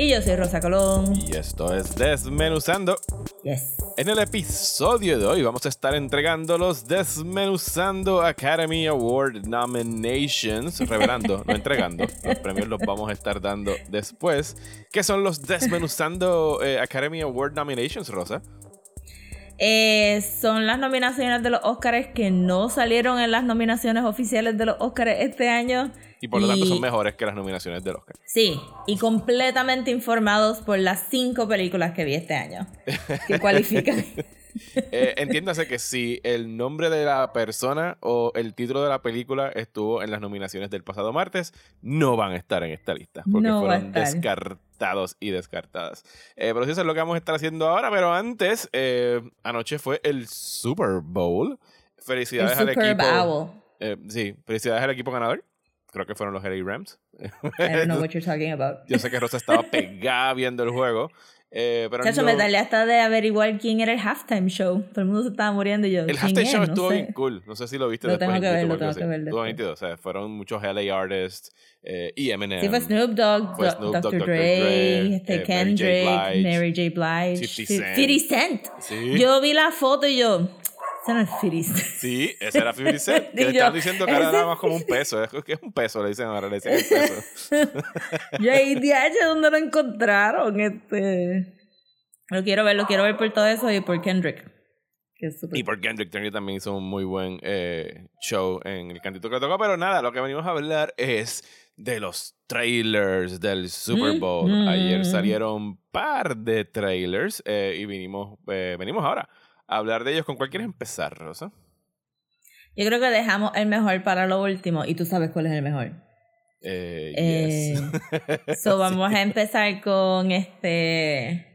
Y yo soy Rosa Colón. y esto es Desmenuzando. Yes. En el episodio de hoy vamos a estar entregando los Desmenuzando Academy Award Nominations, revelando, no entregando, los premios los vamos a estar dando después. ¿Qué son los Desmenuzando eh, Academy Award Nominations, Rosa? Eh, son las nominaciones de los Oscars que no salieron en las nominaciones oficiales de los Oscars este año. Y por lo tanto son mejores que las nominaciones del Oscar. Sí, y completamente informados por las cinco películas que vi este año. Que cualifican. Eh, entiéndase que si el nombre de la persona o el título de la película estuvo en las nominaciones del pasado martes, no van a estar en esta lista. Porque No fueron estar. Descartados y descartadas. Eh, pero sí, eso es lo que vamos a estar haciendo ahora. Pero antes, eh, anoche fue el Super Bowl. El Felicidades al Super equipo. Bowl. eh, sí, felicidades al equipo ganador. Creo que fueron los LA Rams. I don't know what you're talking about. Yo sé que Rosa estaba pegada viendo el juego. Eh, pero Chacho, no- me tardé hasta de averiguar quién era el halftime show. Todo el mundo se estaba muriendo y yo. El ¿quién halftime show No estuvo sé. bien cool. No sé si lo viste Lo después. tengo en que ver, lo tengo que ver Estuvo nítido. O sea, fueron muchos LA artists eh, y Eminem. Sí, fue Snoop Dogg, Fue Do- Snoop Dr. Dre, este, eh, Mary J. Kendrick, Blige, Mary J. Blige, 50 Fi- Cent. 50 Cent. Sí. Yo vi la foto y yo, ese no es 50 Cent. Sí, ese era 50 Cent. Que le estaban diciendo que era nada más como un peso. Es que es un peso, le dicen ahora, le dicen el peso. Yo ahí, DH, ¿dónde lo encontraron? Este... Lo quiero ver, lo quiero ver por todo eso y por Kendrick. Que es súper- Y por Kendrick Turner también hizo un muy buen eh, show en el cantito que tocó. Pero nada, lo que venimos a hablar es de los trailers del Super Mm, Bowl. mm. Ayer salieron un par de trailers eh, y vinimos, eh, venimos ahora hablar de ellos. ¿Con cuál quieres empezar, Rosa? Yo creo que dejamos el mejor para lo último y tú sabes cuál es el mejor. Eh, Eh, yes. So vamos a empezar con este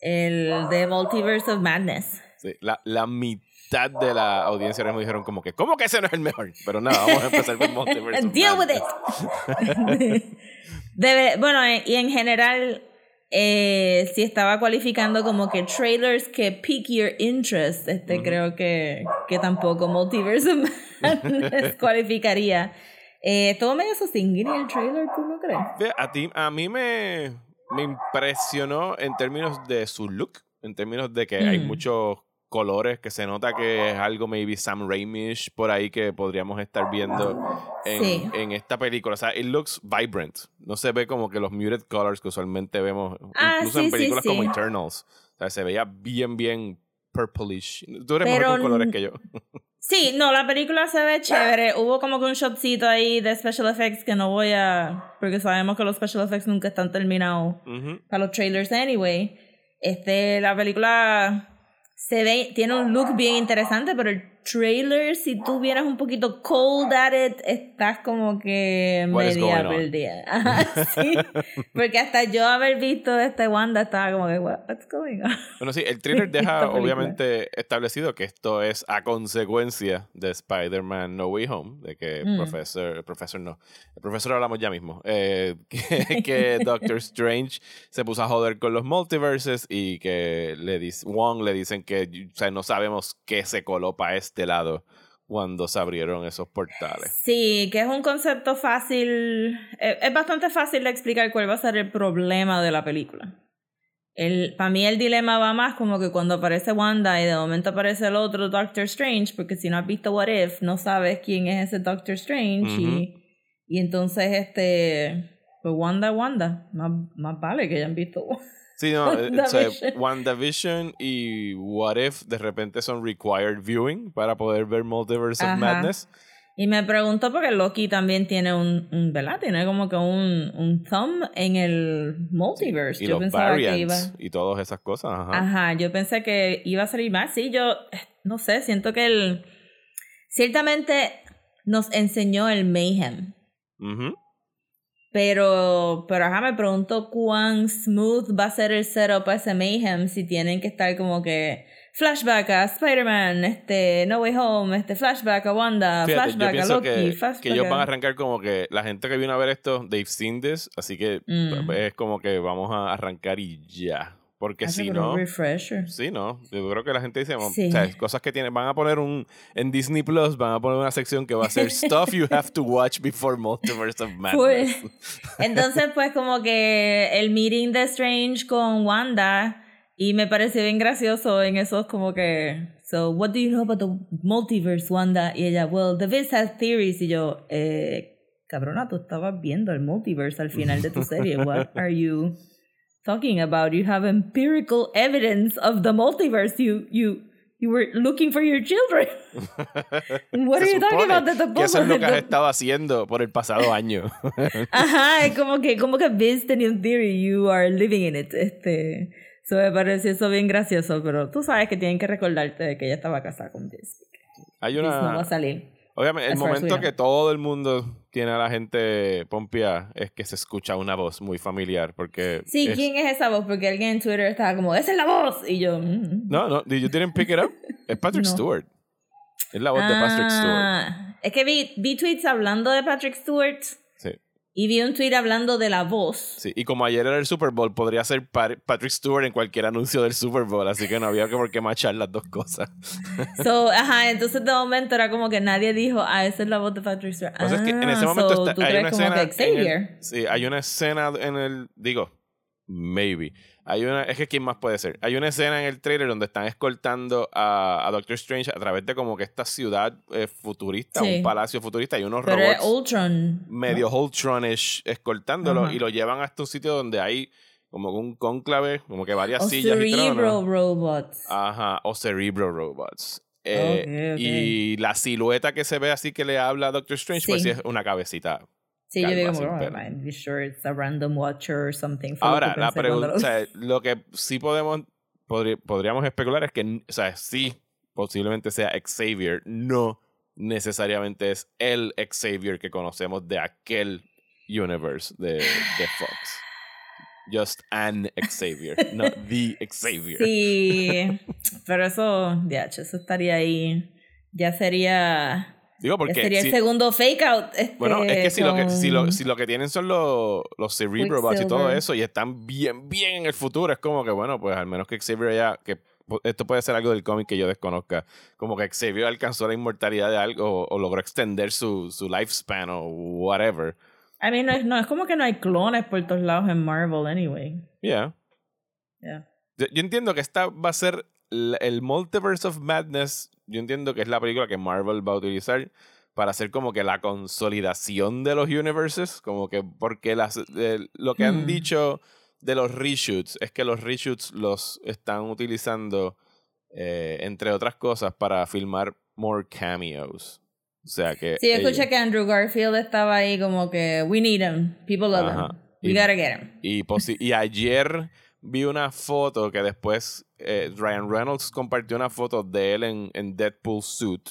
el de Multiverse of Madness. Sí, la, la mitad de la audiencia ahora mismo dijeron como que, ¿cómo que ese no es el mejor? Pero nada, vamos a empezar con Multiverse. of Deal with Madness. it. Debe- bueno, y en general eh, si estaba cualificando como que trailers que pique your interest, este creo que, que tampoco Multiverse of Madness cualificaría. Eh, estuvo medio sostenible el trailer, ¿tú no crees? A, ti, a mí me, me impresionó en términos de su look, en términos de que hay Mm. muchos colores, que se nota que es algo maybe Sam Raimish por ahí que podríamos estar viendo en, Sí. en esta película. O sea, it looks vibrant. No se ve como que los muted colors que usualmente vemos, Ah, incluso sí, en sí, películas como sí. Eternals. O sea, se veía bien, bien purplish. Tú eres Pero mejor con colores que yo. Sí, no, la película se ve chévere. Hubo como que un shotcito ahí de special effects que no voy a... Porque sabemos que los special effects nunca están terminados Ujú. para los trailers anyway. Este, la película se ve, tiene un look bien interesante, pero el trailer, si tú vienes un poquito cold at it, estás como que media perdida. Sí. Porque hasta yo haber visto este Wanda estaba como que, what's going on? Bueno, sí, el trailer deja obviamente establecido que esto es a consecuencia de Spider-Man No Way Home, de que Mm. profesor, el profesor no, el profesor hablamos ya mismo, eh, que, que Doctor Strange se puso a joder con los multiverses y que le dice, Wong le dicen que o sea, no sabemos qué se coló para este lado cuando se abrieron esos portales. Sí, que es un concepto fácil, es, es bastante fácil de explicar cuál va a ser el problema de la película. El, para mí el dilema va más como que cuando aparece Wanda y de momento aparece el otro Doctor Strange, porque si no has visto What If, no sabes quién es ese Doctor Strange y, y entonces este, pues Wanda, Wanda, más, más vale que hayan visto. Sí, no, eh, o sea, WandaVision. Y What If de repente son required viewing para poder ver Multiverse of. Madness. Y me pregunto porque Loki también tiene un, un ¿verdad? Tiene como que un, un thumb en el multiverse. Y Yo los pensaba que iba... y todas esas cosas. Ajá. Ajá, yo pensé que iba a salir más. Sí, yo eh, no sé, siento que él ciertamente nos enseñó el mayhem, Ujú. Pero, pero ajá, me pregunto cuán smooth va a ser el setup a ese Mayhem si tienen que estar como que flashback a Spider-Man, este, No Way Home, este, flashback a Wanda, Fíjate, yo flashback a pienso Loki, que, flashback que ellos van a a... arrancar como que la gente que vino a ver esto, they've seen this, así que Mm. es como que vamos a arrancar y ya. Porque Hace si no, refresher. sí, no, yo creo que la gente dice, Sí. o sea, cosas que tienen, van a poner un, en Disney Plus, van a poner una sección que va a ser Stuff You Have to Watch Before Multiverse of Madness. Pues, entonces, pues, como que el meeting de Strange con Wanda, y me pareció bien gracioso en esos, como que, so, what do you know about the multiverse, Wanda? Y ella, well, the Viz has theories. Y yo, eh, cabrona, tú estabas viendo el multiverse al final de tu serie. What are you talking about? You have empirical evidence of the multiverse. You, you, you were looking for your children. What are you talking about? That the que eso es lo que has the- estado haciendo por el pasado año. Ajá, es como que, como que tenía un theory, you are living in it. Este, so me pareció eso bien gracioso, pero tú sabes que tienen que recordarte de que ella estaba casada con Vince. Hay no va a una... salir. Obviamente, el momento que todo el mundo tiene a la gente pompia es que se escucha una voz muy familiar, porque... Sí, es- ¿quién es esa voz? Porque alguien en Twitter estaba como, ¡esa es la voz! Y yo, mm. No, no, you didn't pick it up. Es Patrick No. Stewart. Es la voz de Patrick Stewart. Ah, Es que vi, vi tweets hablando de Patrick Stewart y vi un tweet hablando de la voz. sí. Y como ayer era el Super Bowl, podría ser Pa- Patrick Stewart en cualquier anuncio del Super Bowl, así que no había que por qué machar las dos cosas. So, ajá, entonces de momento era como que nadie dijo, ah, esa es la voz de Patrick Stewart. O sea, es que en Ah, ese momento so, está- ¿tú hay una escena. el- sí, hay una escena en el. Digo, maybe. Hay una, es que quién más puede ser. Hay una escena en el trailer donde están escoltando a, a Doctor Strange a través de como que esta ciudad eh, futurista, Sí. un palacio futurista y unos Pero robots Ultron. medio Ultronish escoltándolo y lo llevan hasta un sitio donde hay como un cónclave, como que varias O sillas y Cerebral tronos. Robots. Ajá, o Cerebro Robots. Eh, Ok, ok. Y la silueta que se ve así que le habla a Doctor Strange, pues sí es una cabecita. Sí, yo digo, como, oh, I'm sure it's a random watcher or something. Fue Ahora, la pregunta, lo o sea, lo que sí podemos, podríamos especular es que, o sea, sí, posiblemente sea Xavier, no necesariamente es el Xavier que conocemos de aquel universe de, de Fox. Just an Xavier, no the Xavier. Sí, pero eso, ya, eso estaría ahí. Ya sería. Digo, porque sería si- el segundo fake out. Este, Bueno, es que si lo que, si lo, si lo que tienen son los, los Cerebrobots y todo eso y están bien, bien en el futuro, es como que, bueno, pues al menos que Xavier ya, que esto puede ser algo del cómic que yo desconozca, como que Xavier alcanzó la inmortalidad de algo o, o logró extender su, su lifespan o whatever. I mean, no es, no, es como que no hay clones por todos lados en Marvel, anyway. Yeah. Yeah. Yo, yo entiendo que esta va a ser el Multiverse of Madness. Yo entiendo que es la película que Marvel va a utilizar para hacer como que la consolidación de los universes. Como que porque las, eh, lo que han Hmm. dicho de los reshoots es que los reshoots los están utilizando, eh, entre otras cosas, para filmar more cameos. O sea que. Sí, escuché que Andrew Garfield estaba ahí como que, we need him, people love Ajá. him, we Y- gotta get him. Y, posi- y ayer vi una foto que después eh, Ryan Reynolds compartió una foto de él en, en Deadpool suit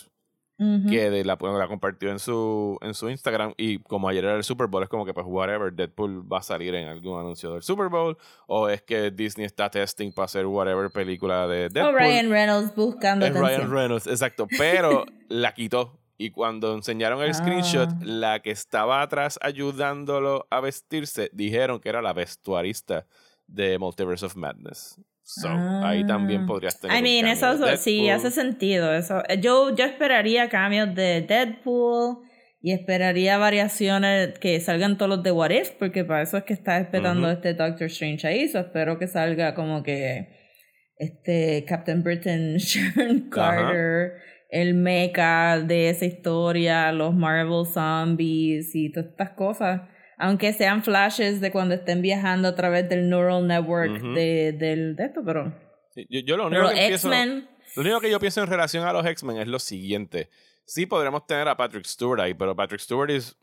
que de la, bueno, la compartió en su, en su Instagram y como ayer era el Super Bowl es como que pues whatever Deadpool va a salir en algún anuncio del Super Bowl o es que Disney está testing para hacer whatever película de O Deadpool Oh, Ryan Reynolds buscando es. Ryan Reynolds, exacto. Pero la quitó. Y cuando enseñaron el screenshot, Ah. la que estaba atrás ayudándolo a vestirse, dijeron que era la vestuarista de Multiverse of Madness. So, ahí también Ah. podrías tener. I mean, eso de sí hace sentido. Eso. Yo, yo esperaría cambios de Deadpool y esperaría variaciones que salgan todos los de What If, porque para eso es que está esperando Ujú. este Doctor Strange ahí. So espero que salga como que este Captain Britain, Sharon Carter, el mecha de esa historia, los Marvel Zombies y todas estas cosas. Aunque sean flashes de cuando estén viajando a través del neural network de, del, de esto, pero Yo, yo lo único que pienso-. Lo único que yo pienso en relación a los X-Men es lo siguiente. Sí podremos tener a Patrick Stewart ahí, pero Patrick Stewart es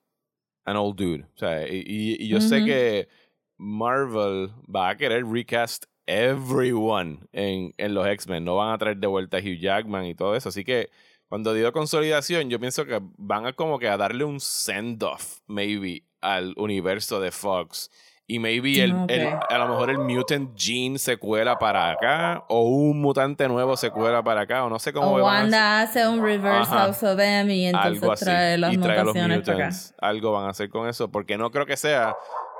an old dude. O sea, y, y- y yo sé que Marvel va a querer recast everyone en, en los X-Men. No van a traer de vuelta a Hugh Jackman y todo eso. Así que cuando digo consolidación, yo pienso que van a como que a darle un send-off, maybe, al universo de Fox. Y maybe el, a lo mejor el mutant gene se cuela para acá, o un mutante nuevo se cuela para acá, o no sé cómo O van a hacer- Wanda hace un reverse Ajá. House of M y entonces trae las y trae a los para acá. Algo van a hacer con eso, porque no creo que sea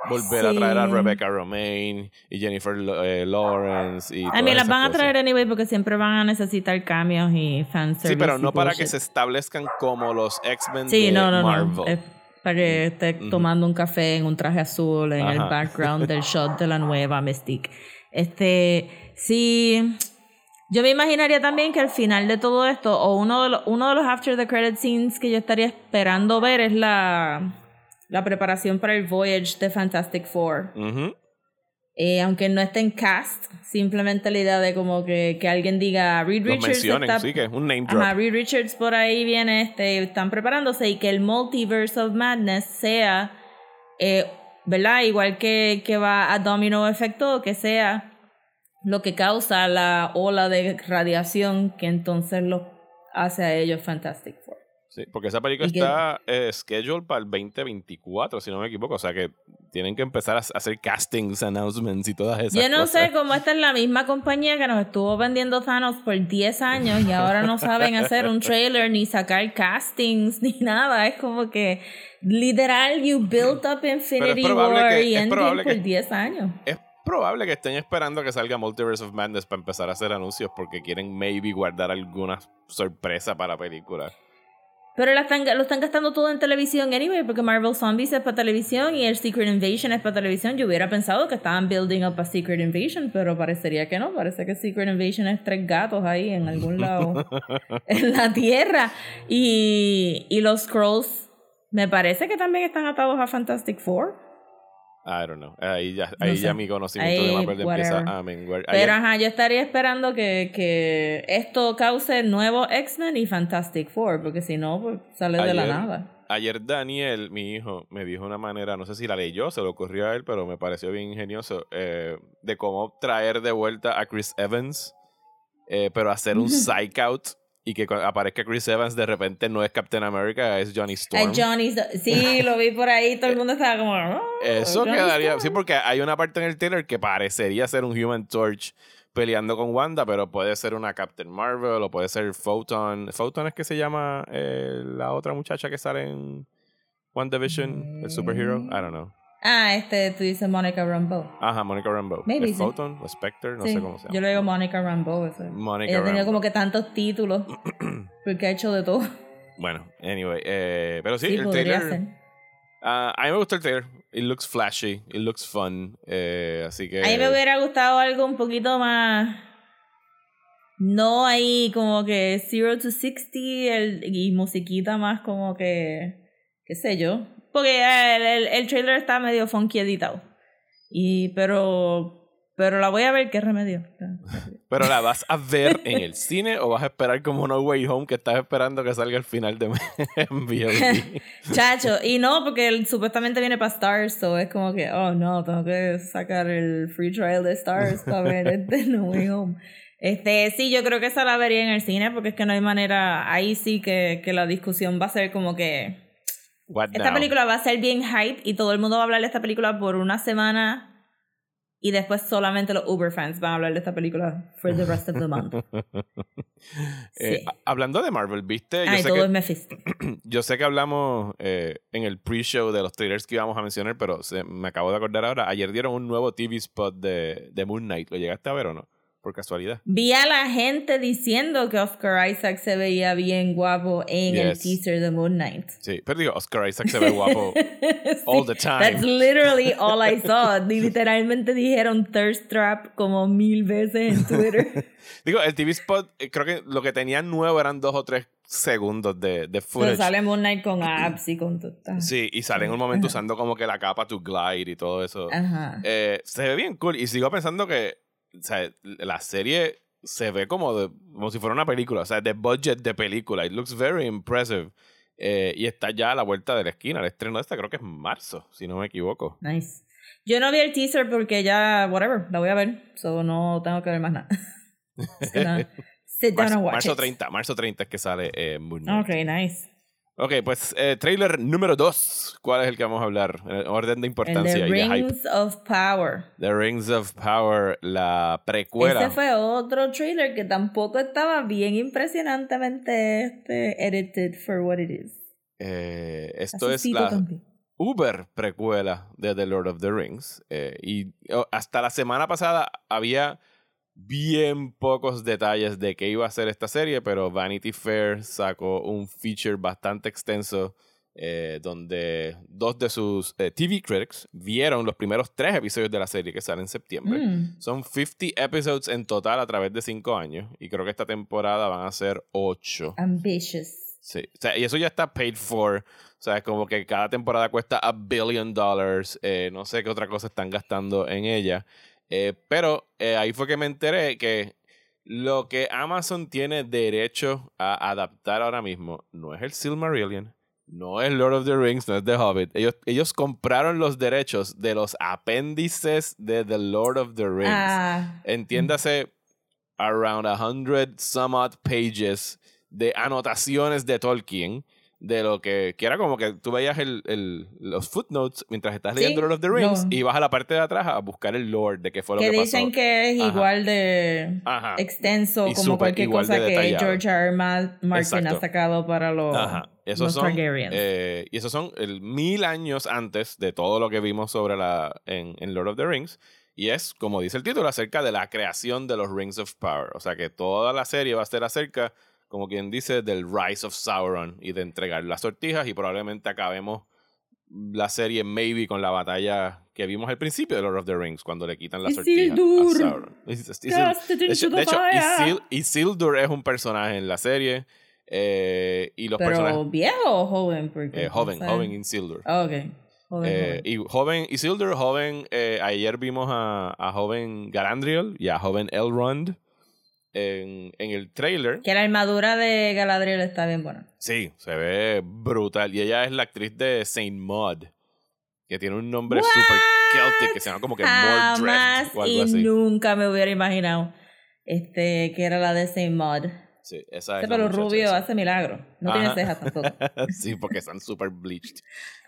volver a traer a. Rebecca Romaine y Jennifer eh, Lawrence y A mí las van a traer anyway porque siempre van a necesitar cambios y fanservice. Sí, pero no para que se establezcan como los X-Men Sí, de no, no, Marvel. no. Para que esté tomando un café en un traje azul en el background del shot de la nueva Mystique. Este, sí. Yo me imaginaría también que al final de todo esto, o uno de los, uno de los after the credit scenes que yo estaría esperando ver es la, la preparación para el voyage de Fantastic Four. Ujú. Eh, aunque no esté en cast, simplemente la idea de como que, que alguien diga Reed Los Richards está sí, que es un name drop. Ajá, Reed Richards por ahí viene, este, están preparándose y que el Multiverse of Madness sea, eh, ¿verdad? Igual que, que va a Domino Efecto, que sea lo que causa la ola de radiación que entonces lo hace a ellos Fantastic Four. Sí, porque esa película está eh, scheduled para el 2024, si no me equivoco. O sea que tienen que empezar a hacer castings, announcements y todas esas Yo no cosas. sé cómo esta es la misma compañía que nos estuvo vendiendo Thanos por 10 años y ahora no saben hacer un trailer ni sacar castings ni nada. Es como que literal you built up Infinity War que- y Endgame por que- 10 años. Es probable que estén esperando que salga Multiverse of Madness para empezar a hacer anuncios porque quieren maybe guardar alguna sorpresa para la película. Pero la están, lo están gastando todo en televisión anyway, porque Marvel Zombies es para televisión y el Secret Invasion es para televisión. Yo hubiera pensado que estaban building up a Secret Invasion, pero parecería que no. Parece que Secret Invasion es tres gatos ahí en algún lado en la tierra. Y, y los Scrolls me parece que también están atados a Fantastic Four. I don't know. Ahí ya, ahí sé. ya mi conocimiento Ahí, de Marvel empieza whatever. a menguar. Pero ajá, yo estaría esperando que, que esto cause nuevos X-Men y Fantastic Four, porque si no, pues sale de la nada. Ayer Daniel, mi hijo, me dijo una manera, no sé si la leyó, se le ocurrió a él, pero me pareció bien ingenioso, eh, de cómo traer de vuelta a Chris Evans, eh, pero hacer un psych out y que aparezca Chris Evans de repente no es Captain America, es Johnny Storm. Johnny, sí, lo vi por ahí, todo el mundo estaba como. "Oh, Eso Johnny quedaría, Storm". sí, porque hay una parte en el trailer que parecería ser un Human Torch peleando con Wanda, pero puede ser una Captain Marvel o puede ser Photon. Photon es que se llama eh, la otra muchacha que sale en WandaVision, el superhero. I don't know. Ah, este, tú dices Monica Rambeau. Ajá, Monica Rambeau. Maybe ¿Es sí. Photon o Spectre? No Sí, sé cómo se llama. Yo le digo Monica Rambeau. Eso. Monica Ella Rambeau. como que tantos títulos. porque ha hecho de todo. Bueno, anyway. eh, pero sí, Sí, el trailer. ser. ah, a mí me gustó el trailer. It looks flashy. It looks fun. eh, así que. A mí me hubiera gustado algo un poquito más. No ahí como que Zero to 60 el, y musiquita más como que. qué sé yo. Porque el, el, el trailer está medio funky editado. Y, pero. Pero la voy a ver, ¿qué remedio? Pero la vas a ver en el cine o vas a esperar como No Way Home que estás esperando que salga al final de en? Chacho, y no, porque él supuestamente viene para Stars, so es como que, oh no, tengo que sacar el free trial de Stars para ver este No Way Home. Este, sí, yo creo que esa la vería en el cine, porque es que no hay manera, ahí sí que, que la discusión va a ser como que, What esta now? película va a ser bien hype y todo el mundo va a hablar de esta película por una semana y después solamente los Uber fans van a hablar de esta película for the rest of the month. Eh, Sí. hablando de Marvel, ¿viste? Yo Ay, sé todo que- es Mephisto. Yo sé que hablamos eh, en el pre-show de los trailers que íbamos a mencionar, pero se, me acabo de acordar ahora. Ayer dieron un nuevo TV spot de, de Moon Knight. ¿Lo llegaste a ver o no? Por casualidad. Vi a la gente diciendo que Oscar Isaac se veía bien guapo en el teaser de Moon Knight. Sí, pero digo, Oscar Isaac se ve guapo all the time. That's literally all I saw. Literalmente dijeron thirst trap como mil veces en Twitter. Digo, el TV spot, eh, creo que lo que tenían nuevo eran dos o tres segundos de, de Pero footage. sale Moon Knight con abs y con todo. Sí, y sale en un momento usando como que la capa to glide y todo eso. Ajá. Eh, se ve bien cool. Y sigo pensando que o sea, la serie se ve como, de- como si fuera una película. O sea, de budget de película. It looks very impressive. Eh, y está ya a la vuelta de la esquina. El estreno de esta creo que es marzo, si no me equivoco. Nice. Yo no vi el teaser porque ya, whatever, la voy a ver. So no tengo que ver más nada. Sit down Marzo, and watch marzo it. 30, marzo 30 es que sale eh, Moon Knight. Ok, nice. Ok, pues eh, trailer número 2. ¿Cuál es el que vamos a hablar? En orden de El importancia The y de hype. Rings of Power. The Rings of Power, la precuela. Ese fue otro trailer que tampoco estaba bien impresionantemente este, edited for what it is. Eh, esto Así es la también. uber precuela de The Lord of the Rings. eh, y oh, hasta la semana pasada había bien pocos detalles de qué iba a ser esta serie, pero Vanity Fair sacó un feature bastante extenso eh, donde dos de sus eh, TV critics vieron los primeros tres episodios de la serie que salen en septiembre. Mm. Son 50 episodes en total a través de cinco años y creo que esta temporada van a ser ocho. Ambitious. Sí, o sea, y eso ya está paid for. O sea, es como que cada temporada cuesta a billion dollars. eh, no sé qué otra cosa están gastando en ella. Eh, pero eh, ahí fue que me enteré que lo que Amazon tiene derecho a adaptar ahora mismo no es el Silmarillion, no es Lord of the Rings, no es The Hobbit. Ellos, ellos compraron los derechos de los apéndices de The Lord of the Rings. Ah, Entiéndase, around a hundred some odd pages de anotaciones de Tolkien de lo que, que era como que tú veías el, el- los footnotes mientras estás Sí, leyendo Lord of the Rings no. y vas a la parte de atrás a buscar el lore de qué fue lo que que, dicen que es Ajá. igual de Ajá. extenso Y como cualquier de cosa que. George R. R. Ma- Martin Exacto. ha sacado para los, Ajá. Esos los son, Targaryens. eh, y esos son el mil años antes de todo lo que vimos sobre la en, en Lord of the Rings. Y es, como dice el título, acerca de la creación de los Rings of Power. O sea que toda la serie va a ser acerca, como quien dice, del Rise of Sauron y de entregar las sortijas. Y probablemente acabemos la serie, maybe, con la batalla que vimos al principio de Lord of the Rings, cuando le quitan las sortijas a. Sauron. De hecho, de hecho. Isil- Isildur es un personaje en la serie. eh, y los personajes. Pero viejo o joven? Porque, Eh, joven, sé. joven Isildur. Ah, ok. Joven, Eh, joven. y joven Isildur, joven, eh, ayer vimos a, a joven Galadriel y a joven Elrond en, en el trailer. Que la armadura de Galadriel está bien buena. Sí, se ve brutal. Y ella es la actriz de Saint Maud, que tiene un nombre super celtic que se llama como que Mordred o algo y así. nunca me hubiera imaginado este, que era la de Saint Maud. Sí, esa es Ese pelo rubio esa. hace milagro. No Ajá. tiene cejas tampoco. sí, porque están super bleached.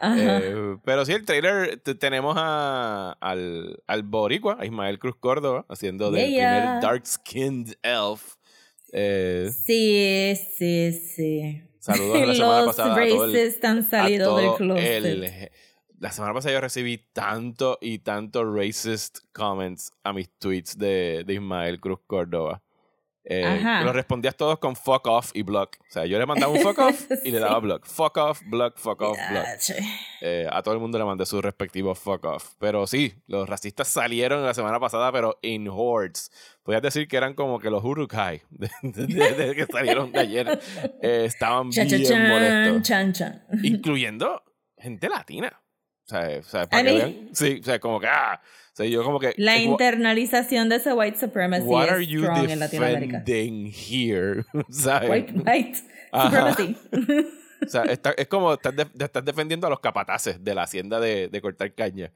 Eh, pero sí, el trailer te- tenemos a, al, al Boricua, a Ismael Cruz Córdoba, haciendo del Yeah. primer Dark Skinned Elf. Eh, Sí, sí, sí. saludos la semana Los pasada a todo el- racists han a salido del closet. el- la semana pasada yo recibí tanto y tanto racist comments a mis tweets de, de Ismael Cruz Córdoba. Eh, que los respondías todos con fuck off y block. O sea, yo le mandaba un fuck off y le daba block. Fuck off, block, fuck off, block. Eh, a todo el mundo le mandé su respectivo fuck off. Pero sí, los racistas salieron la semana pasada, pero in hordes. Podías decir que eran como que los Urukai de, de- de- que salieron de ayer. Eh, estaban Cha, cha, bien chan, molestos. chan, chan. Incluyendo gente latina. O sea, o sea, para que vean. Sí, o sea, como que. Ah, sea, yo como que. La internalización de ese white supremacy What are you strong en Latinoamérica. here? ¿Sabes? White, white supremacy. O sea, está- es como estás, de- estás defendiendo a los capataces de la hacienda de, de cortar caña.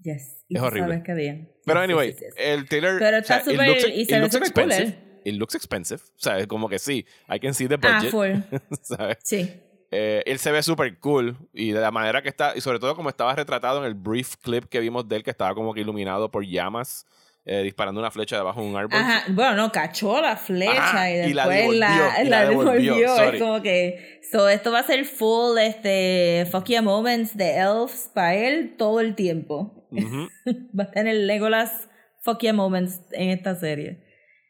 yes. Y Es horrible. Sabes que bien. Pero Yes, anyway, yes, yes, el trailer. Pero o sea, está it looks- y se ve looks súper cool, expensive. ¿eh? It looks expensive. O sea, es como que sí, I can see the Ah, budget. full. ¿sabes? Sí. Eh, él se ve súper cool y de la manera que está, y sobre todo como estaba retratado en el brief clip que vimos de él, que estaba como que iluminado por llamas, eh, disparando una flecha debajo de un árbol. Ajá, bueno, no, cachó la flecha Ajá, y y la después la, devolvió, y la la devolvió, devolvió. Es como que, so, esto va a ser full, este, fuck yeah moments de elves para él todo el tiempo. Ujú. va a tener Legolas fuck yeah moments en esta serie.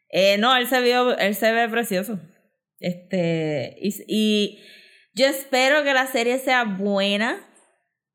Eh, no, él se vio, él se ve precioso. Este, y, y yo espero que la serie sea buena,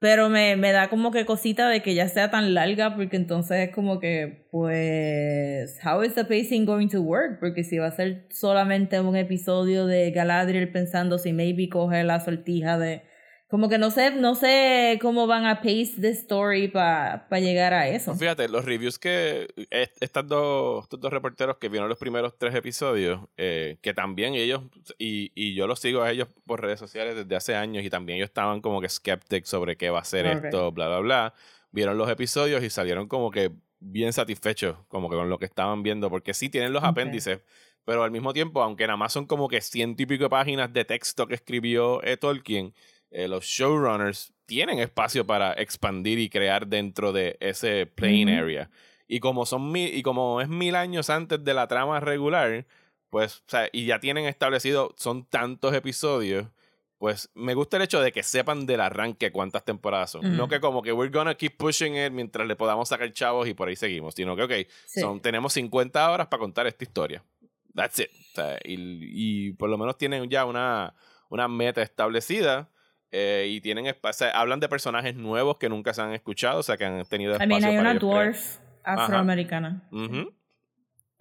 pero me, me da como que cosita de que ya sea tan larga, porque entonces es como que, pues, how is the pacing going to work? Porque si va a ser solamente un episodio de Galadriel pensando si maybe coge la sortija de... Como que no sé, no sé cómo van a pace the story para llegar a eso. Fíjate, los reviews que est- estas dos, estos dos reporteros que vieron los primeros tres episodios, eh, que también ellos, y, y yo los sigo a ellos por redes sociales desde hace años, y también ellos estaban como que skeptic sobre qué va a ser esto, bla, bla, bla. Vieron los episodios y salieron como que bien satisfechos, como que con lo que estaban viendo, porque sí tienen los apéndices, Pero al mismo tiempo, aunque nada más son como que ciento y pico de páginas de texto que escribió eh, Tolkien, eh, los showrunners tienen espacio para expandir y crear dentro de ese plain Ujú. area. Y como son mil, y como es mil años antes de la trama regular, pues, o sea, y ya tienen establecido, son tantos episodios, pues me gusta el hecho de que sepan del arranque cuántas temporadas son. No Ujú. que como que we're gonna keep pushing it mientras le podamos sacar chavos y por ahí seguimos, sino que, ok, Sí. son, tenemos 50 horas para contar esta historia. That's it. O sea, y, y por lo menos tienen ya una, una meta establecida. Eh, y tienen o sea, hablan de personajes nuevos que nunca se han escuchado, o sea, que han tenido espacio También hay para una dwarf afroamericana.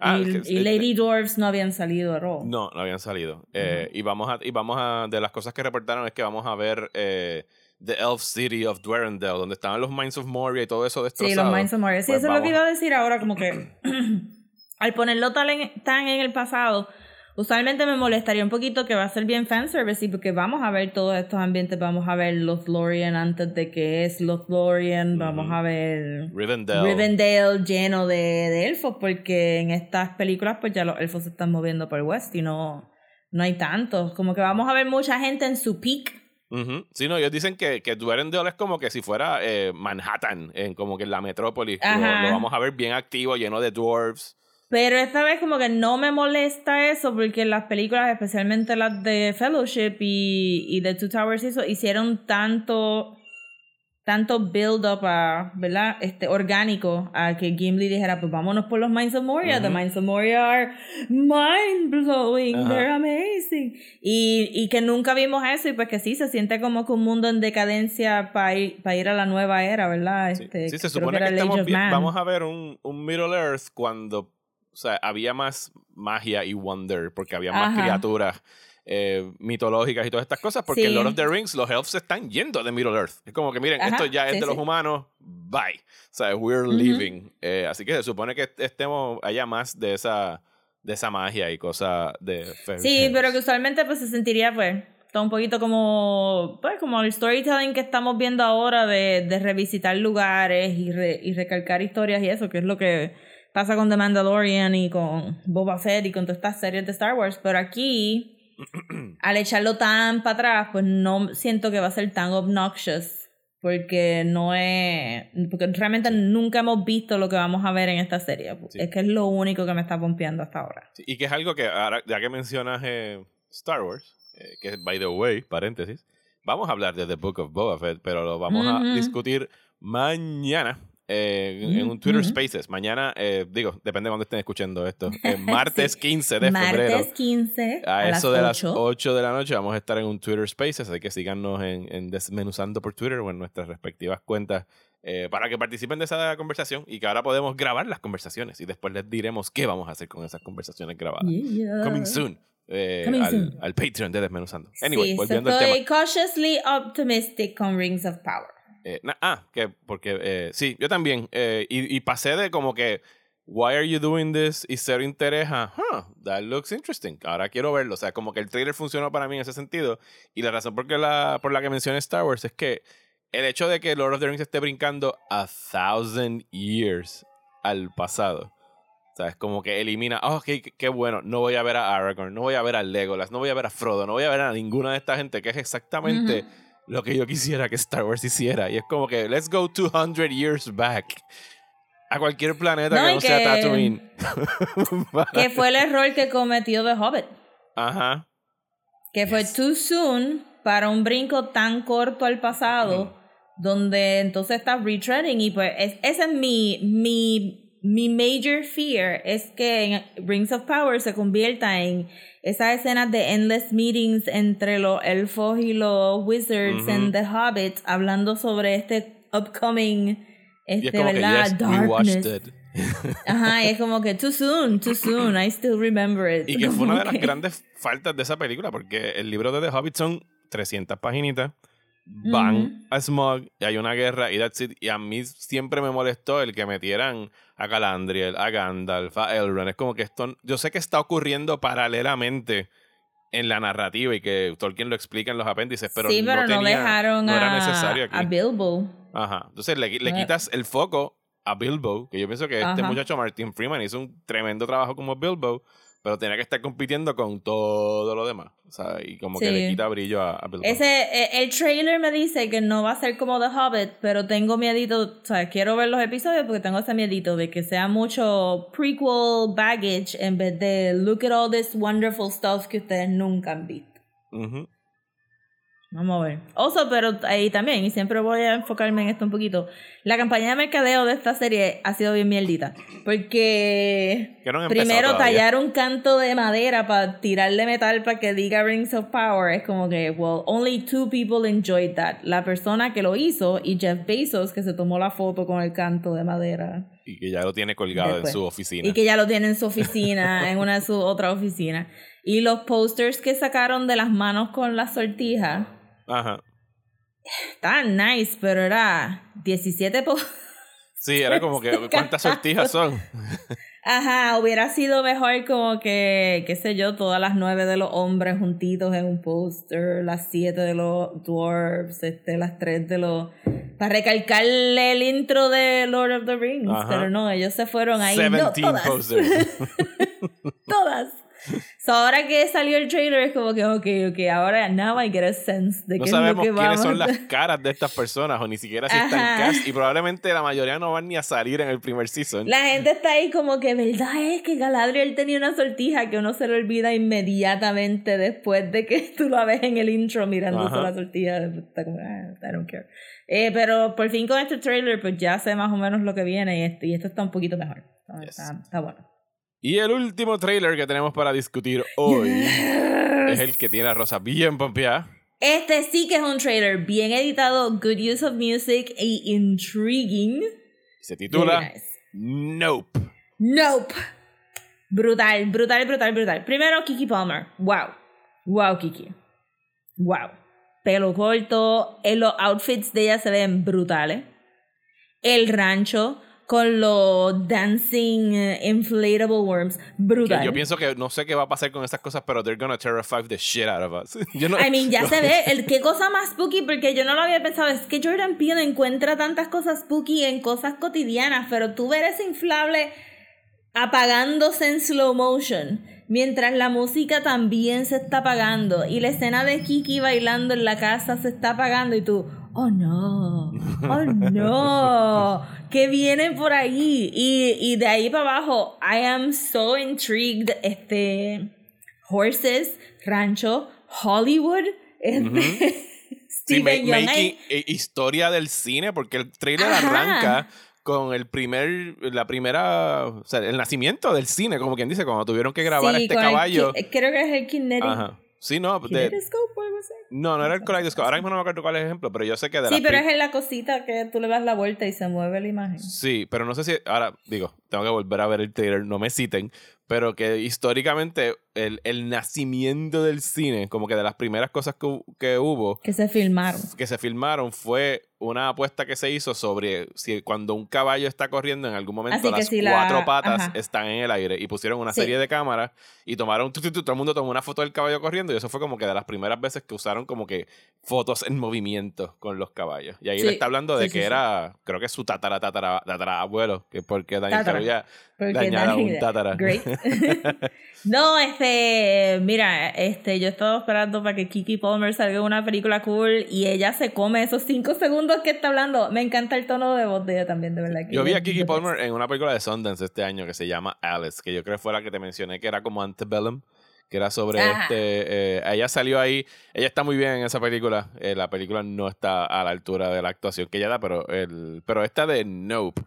Ah, y, eh, Lady Dwarfs no habían salido all. No, no habían salido. Eh, y vamos a, y vamos a, de las cosas que reportaron es que vamos a ver eh, The Elf City of Dwarendale, donde estaban los Mines of Moria y todo eso Sí, destrozado. los Minds of Moria. Sí, Pues eso es lo que iba a decir ahora, como que al ponerlo tan en, tan en el pasado, usualmente me molestaría un poquito que va a ser bien fanservice, y porque vamos a ver todos estos ambientes, vamos a ver Lothlorien antes de que es Lothlorien, vamos Ujú. a ver Rivendell. Rivendell lleno de, de elfos, porque en estas películas pues ya los elfos se están moviendo por el west y no, no hay tantos. Como que vamos a ver mucha gente en su peak. Ujú. Sí, no, ellos dicen que, que Dwarendale es como que si fuera eh, Manhattan, en como que en la metrópolis. Lo, lo vamos a ver bien activo, lleno de dwarves. Pero esta vez como que no me molesta eso porque las películas, especialmente las de Fellowship y, y de Two Towers, eso, hicieron tanto tanto build up a, ¿verdad? Este orgánico a que Gimli dijera, pues vámonos por los Mines of Moria. The Ujú. Mines of Moria are mind blowing, Ajá. they're amazing. Y, y que nunca vimos eso y pues que sí, se siente como que un mundo en decadencia para ir, pa ir a la nueva era, ¿verdad? Sí, Este, Sí, se creo supone que, el estamos vamos a ver un, un Middle Earth cuando sea, había más magia y wonder, porque había más Ajá. criaturas eh, mitológicas y todas estas cosas, porque en Sí. Lord of the Rings los elves se están yendo de Middle Earth. Es como que, miren, Ajá, esto ya es sí, de los sí. humanos, bye. O sea, we're Ujú. leaving. Eh, así que se supone que estemos, haya más de esa, de esa magia y cosas de Sí, pero que usualmente pues se sentiría pues todo un poquito como pues como el storytelling que estamos viendo ahora de, de revisitar lugares y, re- y recalcar historias y eso, que es lo que pasa con The Mandalorian y con Boba Fett y con todas estas series de Star Wars, pero aquí al echarlo tan para atrás, pues no siento que va a ser tan obnoxious porque no es porque realmente nunca hemos visto lo que vamos a ver en esta serie. Sí. Es que es lo único que me está pompeando hasta ahora. Sí, Y que es algo que, ahora, ya que mencionas eh, Star Wars, eh, que by the way, paréntesis, vamos a hablar de The Book of Boba Fett, pero lo vamos a discutir mañana eh, en, en un Twitter. Spaces. Mañana, eh, digo, depende de cuando estén escuchando esto. eh, martes 15 de febrero. Martes 15 A, a, eso las de las 8. 8 de la noche vamos a estar en un Twitter Spaces, así que síganos en, en Desmenuzando por Twitter o en nuestras respectivas cuentas eh, para que participen de esa conversación y que ahora podemos grabar las conversaciones y después les diremos qué vamos a hacer con esas conversaciones grabadas. Yeah. Coming soon. eh, al, al Patreon de Desmenuzando. Anyway, sí, volviendo so al tema. cautiously optimistic con Rings of Power. Eh, na- ah, que porque eh, sí, yo también. eh, y, y pasé de como que, why are you doing this? Y cero interés a, huh, that looks interesting. Ahora quiero verlo. O sea, como que el trailer funcionó para mí en ese sentido. Y la razón por, la, por la que mencioné Star Wars es que el hecho de que Lord of the Rings esté brincando a thousand years al pasado. O sea, es como que elimina, oh, qué, qué bueno, no voy a ver a Aragorn, no voy a ver a Legolas, no voy a ver a Frodo, no voy a ver a ninguna de esta gente, que es exactamente Ujú. Lo que yo quisiera que Star Wars hiciera. Y es como que, let's go 200 years back. A cualquier planeta No, que no sea Tatooine. Que fue el error que cometió The Hobbit. Ajá. Que fue too soon para un brinco tan corto al pasado, donde entonces estás retreading. Y pues es- ese es mi, mi, mi major fear, es que Rings of Power se convierta en esas escenas de endless meetings entre los elfos y los wizards en The Hobbit, hablando sobre este upcoming, es este, que, ¿verdad? yes, Darkness. Ajá, y es como que too soon, too soon, I still remember it. Y que fue una de las grandes faltas de esa película, porque el libro de The Hobbit son 300 paginitas. Van a Smog y hay una guerra y that's it. Y a mí siempre me molestó el que metieran a Galandriel, a Gandalf, a Elrond. Es como que esto, yo sé que está ocurriendo paralelamente en la narrativa y que Tolkien lo explica en los apéndices, pero sí, pero no, tenía- dejaron no era a, necesario aquí. a Bilbo. Ajá. Entonces le, le No. quitas el foco a Bilbo, que yo pienso que este muchacho Martin Freeman hizo un tremendo trabajo como Bilbo, pero tenía que estar compitiendo con todo lo demás. O sea, y como que le quita brillo a, a. Ese, eh, el trailer me dice que no va a ser como The Hobbit, pero tengo miedito, o sea, quiero ver los episodios porque tengo ese miedito de que sea mucho prequel baggage en vez de look at all this wonderful stuff que ustedes nunca han visto. Ujú. Vamos a ver. Oso, pero ahí también, y siempre voy a enfocarme en esto un poquito. La campaña de mercadeo de esta serie ha sido bien mierdita. Porque Que no primero tallar un canto de madera para tirarle metal para que diga Rings of Power es como que, well, only two people enjoyed that. La persona que lo hizo y Jeff Bezos que se tomó la foto con el canto de madera. Y que ya lo tiene colgado Después. en su oficina. Y que ya lo tiene en su oficina, en una de sus otras oficinas. Y los posters que sacaron de las manos con las sortijas. Ajá. Está nice, pero era 17 po Sí, era como que, ¿cuántas sortijas son? Ajá, hubiera sido mejor como que, qué sé yo, todas las nueve de los hombres juntitos en un póster, las siete de los dwarves, este, las tres de los... Para recalcarle el intro de Lord of the Rings, Ajá. pero no, ellos se fueron ahí. No, 17 todas. posters. todas. So, ahora que salió el trailer es como que, ok, ok, ahora now I get a sense de No qué sabemos es lo que quiénes vamos son a las caras de estas personas o ni siquiera si están Ajá. cast y probablemente la mayoría no van ni a salir en el primer season. La gente está ahí como que, ¿verdad es que Galadriel tenía una sortija que uno se le olvida inmediatamente después de que tú la ves en el intro mirándose Ajá. la sortija? Está como, ah, I don't care. Eh, pero por fin con este trailer, pues ya sé más o menos lo que viene y esto, y esto está un poquito mejor. Yes. está- está bueno. Y el último trailer que tenemos para discutir hoy es el que tiene a Rosa bien pompeada. Este sí que es un trailer bien editado, good use of music y intriguing. Se titula nice. Nope. Nope. Brutal, brutal, brutal, brutal. Primero, Kiki Palmer. Wow. Wow, Kiki. Wow. Pelo corto. eh, los outfits de ella se ven brutales. El rancho con los dancing eh, inflatable worms. Que Brutal. yo pienso que no sé qué va a pasar con esas cosas, pero they're gonna terrify the shit out of us. Yo no, I mean, ya no- se ve. El, qué cosa más spooky, porque yo no lo había pensado. Es que Jordan Peele encuentra tantas cosas spooky en cosas cotidianas, pero tú ver ese inflable apagándose en slow motion, mientras la música también se está apagando, y la escena de Kiki bailando en la casa se está apagando, y tú, oh no, oh no, que viene por ahí. Y, y de ahí para abajo, I am so intrigued. Este. Horses, Rancho, Hollywood. Este, Sí, ma- Stephen Young making eh, historia del cine, porque el trailer Ajá. arranca con el primer, la primera, o sea, el nacimiento del cine, como quien dice, cuando tuvieron que grabar Sí, este caballo. creo que es el kinetic. Ajá. Sí, no, de- Kinetoscope. No, no era el Kaleidoscope. Ahora mismo no me acuerdo cuál es el ejemplo, pero yo sé que de Sí, pero es en la cosita que tú le das la vuelta y se mueve la imagen. Sí, pero no sé si. Ahora, digo, tengo que volver a ver el trailer, no me citen. Pero que históricamente el, el nacimiento del cine, como que de las primeras cosas que, que hubo, Que se filmaron. que se filmaron, fue una apuesta que se hizo sobre si cuando un caballo está corriendo, en algún momento Así las si la- cuatro patas ajá. están en el aire. Y pusieron una Sí. serie de cámaras y tomaron. tu, tu, tu, todo el mundo tomó una foto del caballo corriendo. Y eso fue como que de las primeras veces que usaron como que fotos en movimiento con los caballos. Y ahí Sí, le está hablando de sí, que sí, era, creo que su tatara, tatara, tatara abuelo, que porque Daniel dañara Dani- un tatara. Great. no, este, mira, este, yo estaba esperando para que Kiki Palmer salga en una película cool y ella se come esos cinco segundos que está hablando. Me encanta el tono de voz de ella también, de verdad. Yo vi a Kiki Palmer en una película de Sundance este año que se llama Alice, que yo creo que fue la que te mencioné, que era como Antebellum, que era sobre Ajá. este... eh, ella salió ahí, ella está muy bien en esa película, eh, la película no está a la altura de la actuación que ella da, pero, el, pero esta de Nope,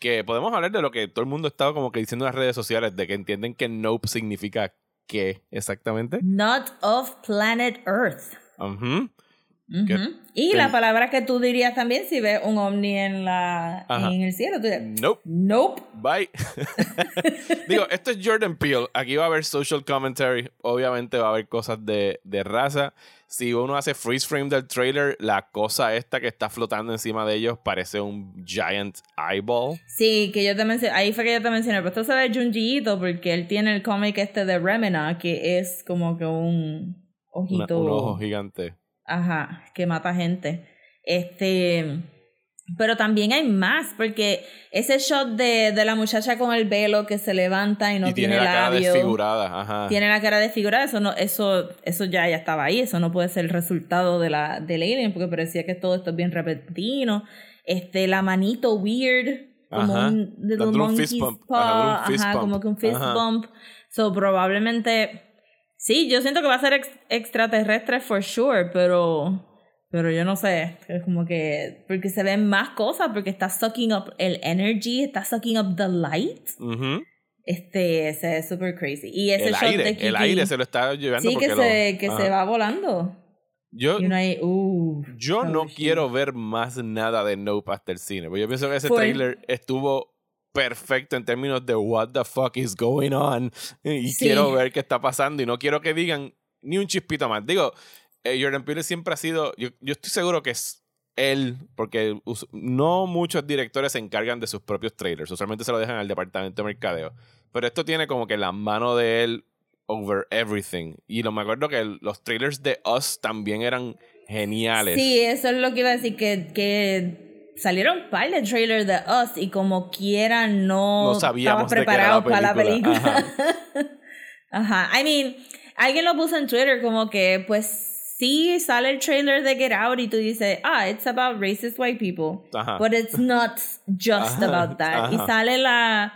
que podemos hablar de lo que todo el mundo estado como que diciendo en las redes sociales, de que entienden que Nope significa qué exactamente. Not of planet Earth. Ujú. Y que- la palabra que tú dirías también si ves un ovni en la Ajá. en el cielo, tú dirías, Nope. nope. Bye. Digo, esto es Jordan Peele. Aquí va a haber social commentary. Obviamente va a haber cosas de, de raza. Si uno hace freeze frame del trailer, la cosa esta que está flotando encima de ellos parece un giant eyeball. Sí, que yo te mencioné, ahí fue que yo te mencioné, pero esto se ve Junji Ito porque él tiene el cómic este de Remina, que es como que un Una- ojito, un ojo gigante. Ajá, que mata gente. Este, Pero también hay más, porque ese shot de, de la muchacha con el velo que se levanta y no y tiene, tiene, la cara labio, desfigurada. Ajá. tiene la cara desfigurada, eso no, eso, eso ya, ya estaba ahí, eso no puede ser el resultado de la, del alien, porque parecía que todo esto es bien repentino. Este, la manito weird, como Ajá. un Dándole un monkey's fist bump. paw, Ajá, un fist ajá, bump. como que un fist bump. So probablemente, sí, yo siento que va a ser ex- extraterrestre for sure, pero pero yo no sé, es como que porque se ven más cosas, porque está sucking up el energy, está sucking up the light. Ujú. Este, se ve super crazy. Y ese El shot aire, de el Kiki, aire se lo está llevando Sí, porque que lo- se que ajá. se va volando. Yo, Y uno ahí, uh, yo no oh, quiero ver más nada de Nope hasta el cine. Porque yo pienso que ese trailer estuvo perfecto en términos de what the fuck is going on. Y Sí. quiero ver qué está pasando. Y no quiero que digan ni un chispito más. Digo, eh, Jordan Peele siempre ha sido. Yo, yo estoy seguro que es él, porque no muchos directores se encargan de sus propios trailers. Usualmente se lo dejan al departamento de mercadeo. Pero esto tiene como que la mano de él over everything. Y lo me acuerdo que los trailers de Us también eran geniales. Sí, eso es lo que iba a decir, que, que salieron un par de trailers de Us y como quiera no, No preparados para la película. película. Ajá. I mean, alguien lo puso en Twitter como que, pues sí, sale el trailer de Get Out y tú dices, ah, it's about racist white people. Ajá. But it's not just Ajá, about that. Y ajá. sale la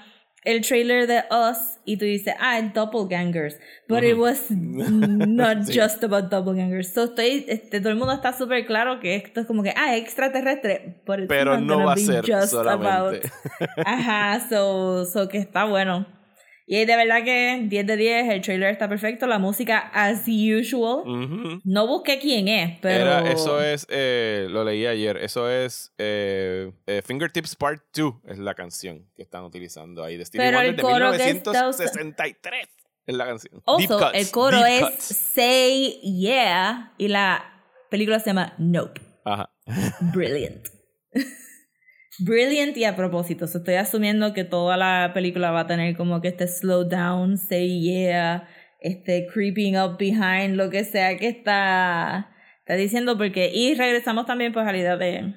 el trailer de Us y tú dices, ah, doppelgangers. But it Ujú. was not Sí. just about doppelgangers. So estoy, este, todo el mundo está súper claro que esto es como que, ah, extraterrestre. But it's Pero not no va a ser solamente. about- Ajá, so, so que está bueno. Y de verdad que 10 de 10, el trailer está perfecto, la música as usual. No busqué quién es, pero... Era, eso es, eh, lo leí ayer, eso es eh, eh, Fingertips Part 2, es la canción que están utilizando ahí de Stevie Pero el Wonder coro de que está usando- 1963 es la canción. Deep Also, Cuts, el coro Deep es Cuts. Say Yeah y la película se llama Nope. Ajá. Brilliant. Brilliant y a propósito. so estoy asumiendo que toda la película va a tener como que este slow down, say yeah, este creeping up behind, lo que sea que está, está diciendo. porque Y regresamos también pues a la idea de...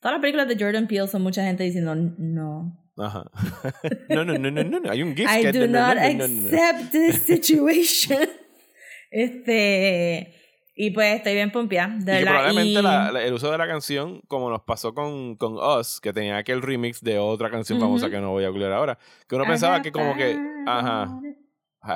Todas las películas de Jordan Peele son mucha gente diciendo no. Ajá. No, no, no, no, no, hay un GIF I do no, no, not no, no, no, no. accept this situation. este. Y pues estoy bien pompeada. De Y que probablemente y- la- la- el uso de la canción, como nos pasó con, con Us, que tenía aquel remix de otra canción famosa Ujú. que no voy a googlear ahora, que uno I pensaba que como que, ajá,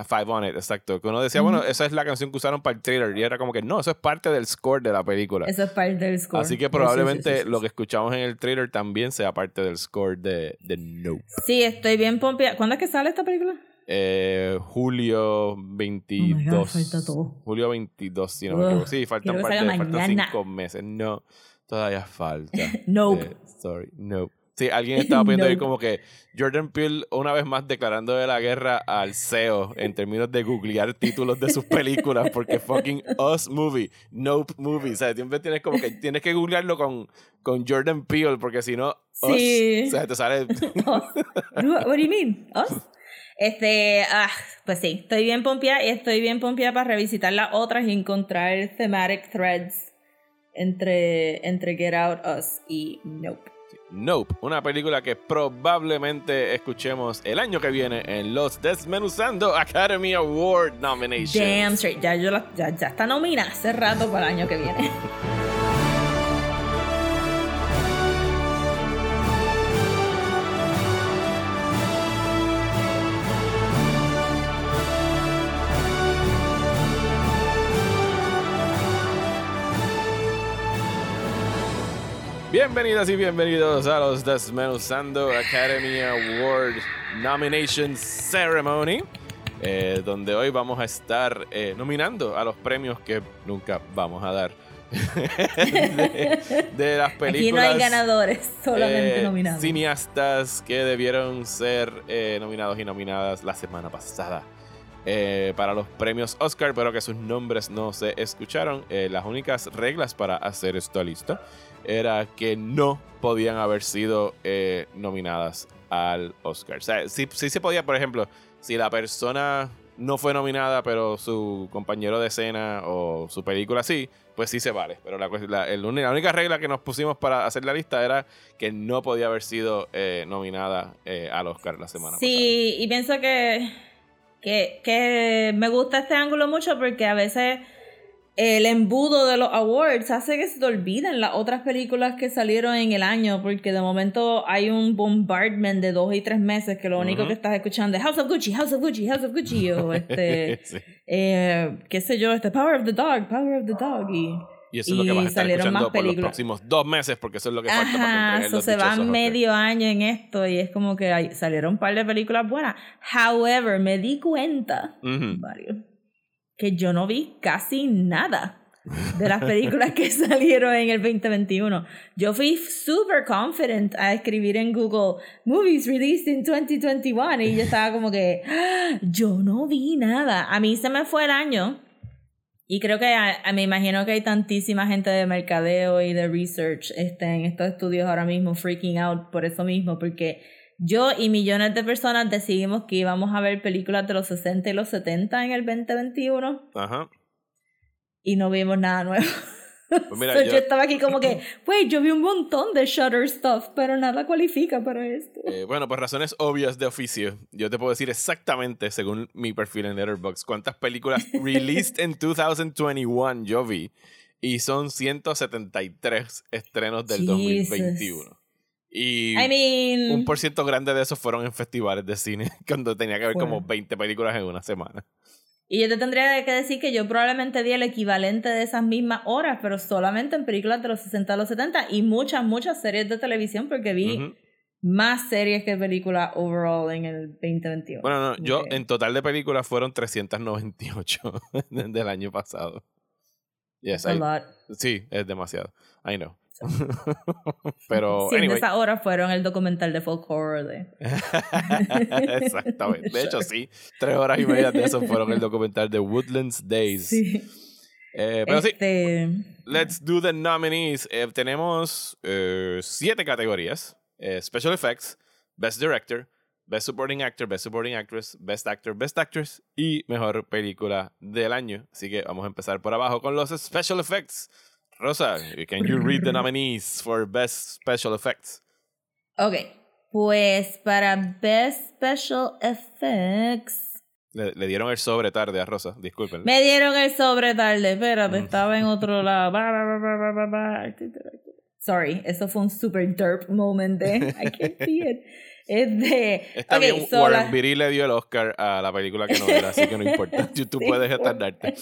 Five on It, exacto, que uno decía, bueno, esa es la canción que usaron para el trailer, y era como que no, eso es parte del score de la película. Eso es parte del score. Así que probablemente sí, sí, sí. lo que escuchamos en el trailer también sea parte del score de, de Nope. Sí, estoy bien pompeada. ¿Cuándo es que sale esta película? Eh, julio 22. Oh falta todo. Julio 22, si no me equivoco. Sí, faltan, parte, faltan cinco meses. No, todavía falta. Nope. Eh, sorry, no. Sí, alguien estaba viendo ahí Nope. como que Jordan Peele una vez más declarando de la guerra al SEO en términos de googlear títulos de sus películas porque fucking Us Movie, Nope Movie, o sea, siempre tienes como que tienes que googlearlo con, con Jordan Peele porque si no, Us, Sí. o sea, te sale Us. What do you mean? Us? Este, ah, pues sí, estoy bien pompeada y estoy bien pompeada para revisitar las otras y encontrar thematic threads entre, entre Get Out, Us y Nope. Nope, una película que probablemente escuchemos el año que viene en los Desmenuzando Academy Award nominations. Damn straight, ya, yo la- ya, ya está nominada hace rato para el año que viene. Bienvenidas y bienvenidos a los Desmenuzando Academy Award Nomination Ceremony, eh, donde hoy vamos a estar eh, nominando a los premios que nunca vamos a dar de, de las películas. Aquí no hay ganadores, solamente eh, nominados. Cineastas que debieron ser eh, nominados y nominadas la semana pasada eh, para los premios Oscar, pero que sus nombres no se escucharon. Eh, las únicas reglas para hacer esta lista era que no podían haber sido eh, nominadas al Oscar. O sea, sí, sí se podía, por ejemplo, si la persona no fue nominada, pero su compañero de escena o su película sí, pues sí se vale. Pero la, la- el la única regla que nos pusimos para hacer la lista era que no podía haber sido eh, nominada eh, al Oscar la semana Sí, y pienso que, que, que me gusta este ángulo mucho porque a veces el embudo de los awards hace que se te olviden las otras películas que salieron en el año porque de momento hay un bombardment de dos y tres meses que lo único Ujú. que estás escuchando es House of Gucci, House of Gucci, House of Gucci o este, Sí. eh, qué sé yo, este Power of the Dog, Power of the Dog y... Y eso es lo que y vas a estar escuchando más por los próximos dos meses, porque eso es lo que falta para que Ajá, entreguen so los se Oscars. medio año en esto y es como que salieron un par de películas buenas. However, me di cuenta, Ujú. Mario, que yo no vi casi nada de las películas que salieron en el 2021. Yo fui super confident a escribir en Google movies released in 2021 y yo estaba como que "Ah, yo no vi nada. A mí se me fue el año y creo que me imagino que hay tantísima gente de mercadeo y de research este, en estos estudios ahora mismo freaking out por eso mismo, porque yo y millones de personas decidimos que íbamos a ver películas de los 60 y los 70 en el 2021 Ajá. y no vimos nada nuevo. Pues mira, So, yo- yo... estaba aquí como que, wait, yo vi un montón de Shutter stuff, pero nada cualifica para esto. Eh, bueno, por razones obvias de oficio, yo te puedo decir exactamente, según mi perfil en Letterboxd, cuántas películas released en 2021 yo vi. Y son 173 estrenos del Jesus. 2021. Y I mean, un por ciento grande de esos fueron en festivales de cine, cuando tenía que haber como Fueron. 20 películas en una semana. y yo te tendría que decir que yo probablemente vi el equivalente de esas mismas horas, pero solamente en películas de los 60 a los 70 y muchas, muchas series de televisión porque vi más series que películas overall en el 2021. Bueno, no, yo en total de películas fueron 398 del año pasado. Yes, A I- lot. sí, es demasiado. I know. Pero, 100 de anyway. esas horas fueron el documental de folk horror de... Exactamente. De hecho, sí. Tres horas y media de eso fueron el documental de Woodlands Days. Sí. Eh, pero sí, Este, let's do the nominees. Eh, tenemos eh, siete categorías: Eh, Special Effects, Best Director, Best Supporting Actor, Best Supporting Actress, Best Actor, Best Actress y Mejor Película del Año. Así que vamos a empezar por abajo con los Special Effects. Rosa, can you read the nominees for Best Special Effects? Ok, pues para Best Special Effects Le, le dieron el sobre tarde a Rosa, disculpen. me dieron el sobre tarde, espérate, Mm. estaba en otro lado. Sorry, eso fue un super derp moment de I can't see it. Es de. Está ok, bien, so Warren la- Beatty le dio el Oscar a la película que no era, así que no importa. Tú, Sí, puedes por- tardarte.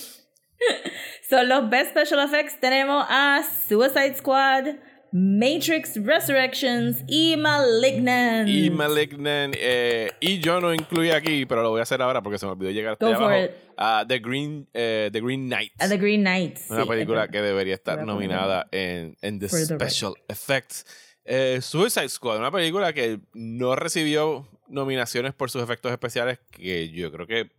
Son los Best Special Effects. Tenemos a Suicide Squad, Matrix Resurrections y Malignant. Y Malignant, eh, y yo no incluí aquí, pero lo voy a hacer ahora porque se me olvidó llegar hasta Go for abajo. it. The Green, eh, The Green Knight. A The Green Knight. Una sí, película que debería estar nominada en, en the Special Effects. Eh, Suicide Squad, una película que no recibió nominaciones por sus efectos especiales, que yo creo que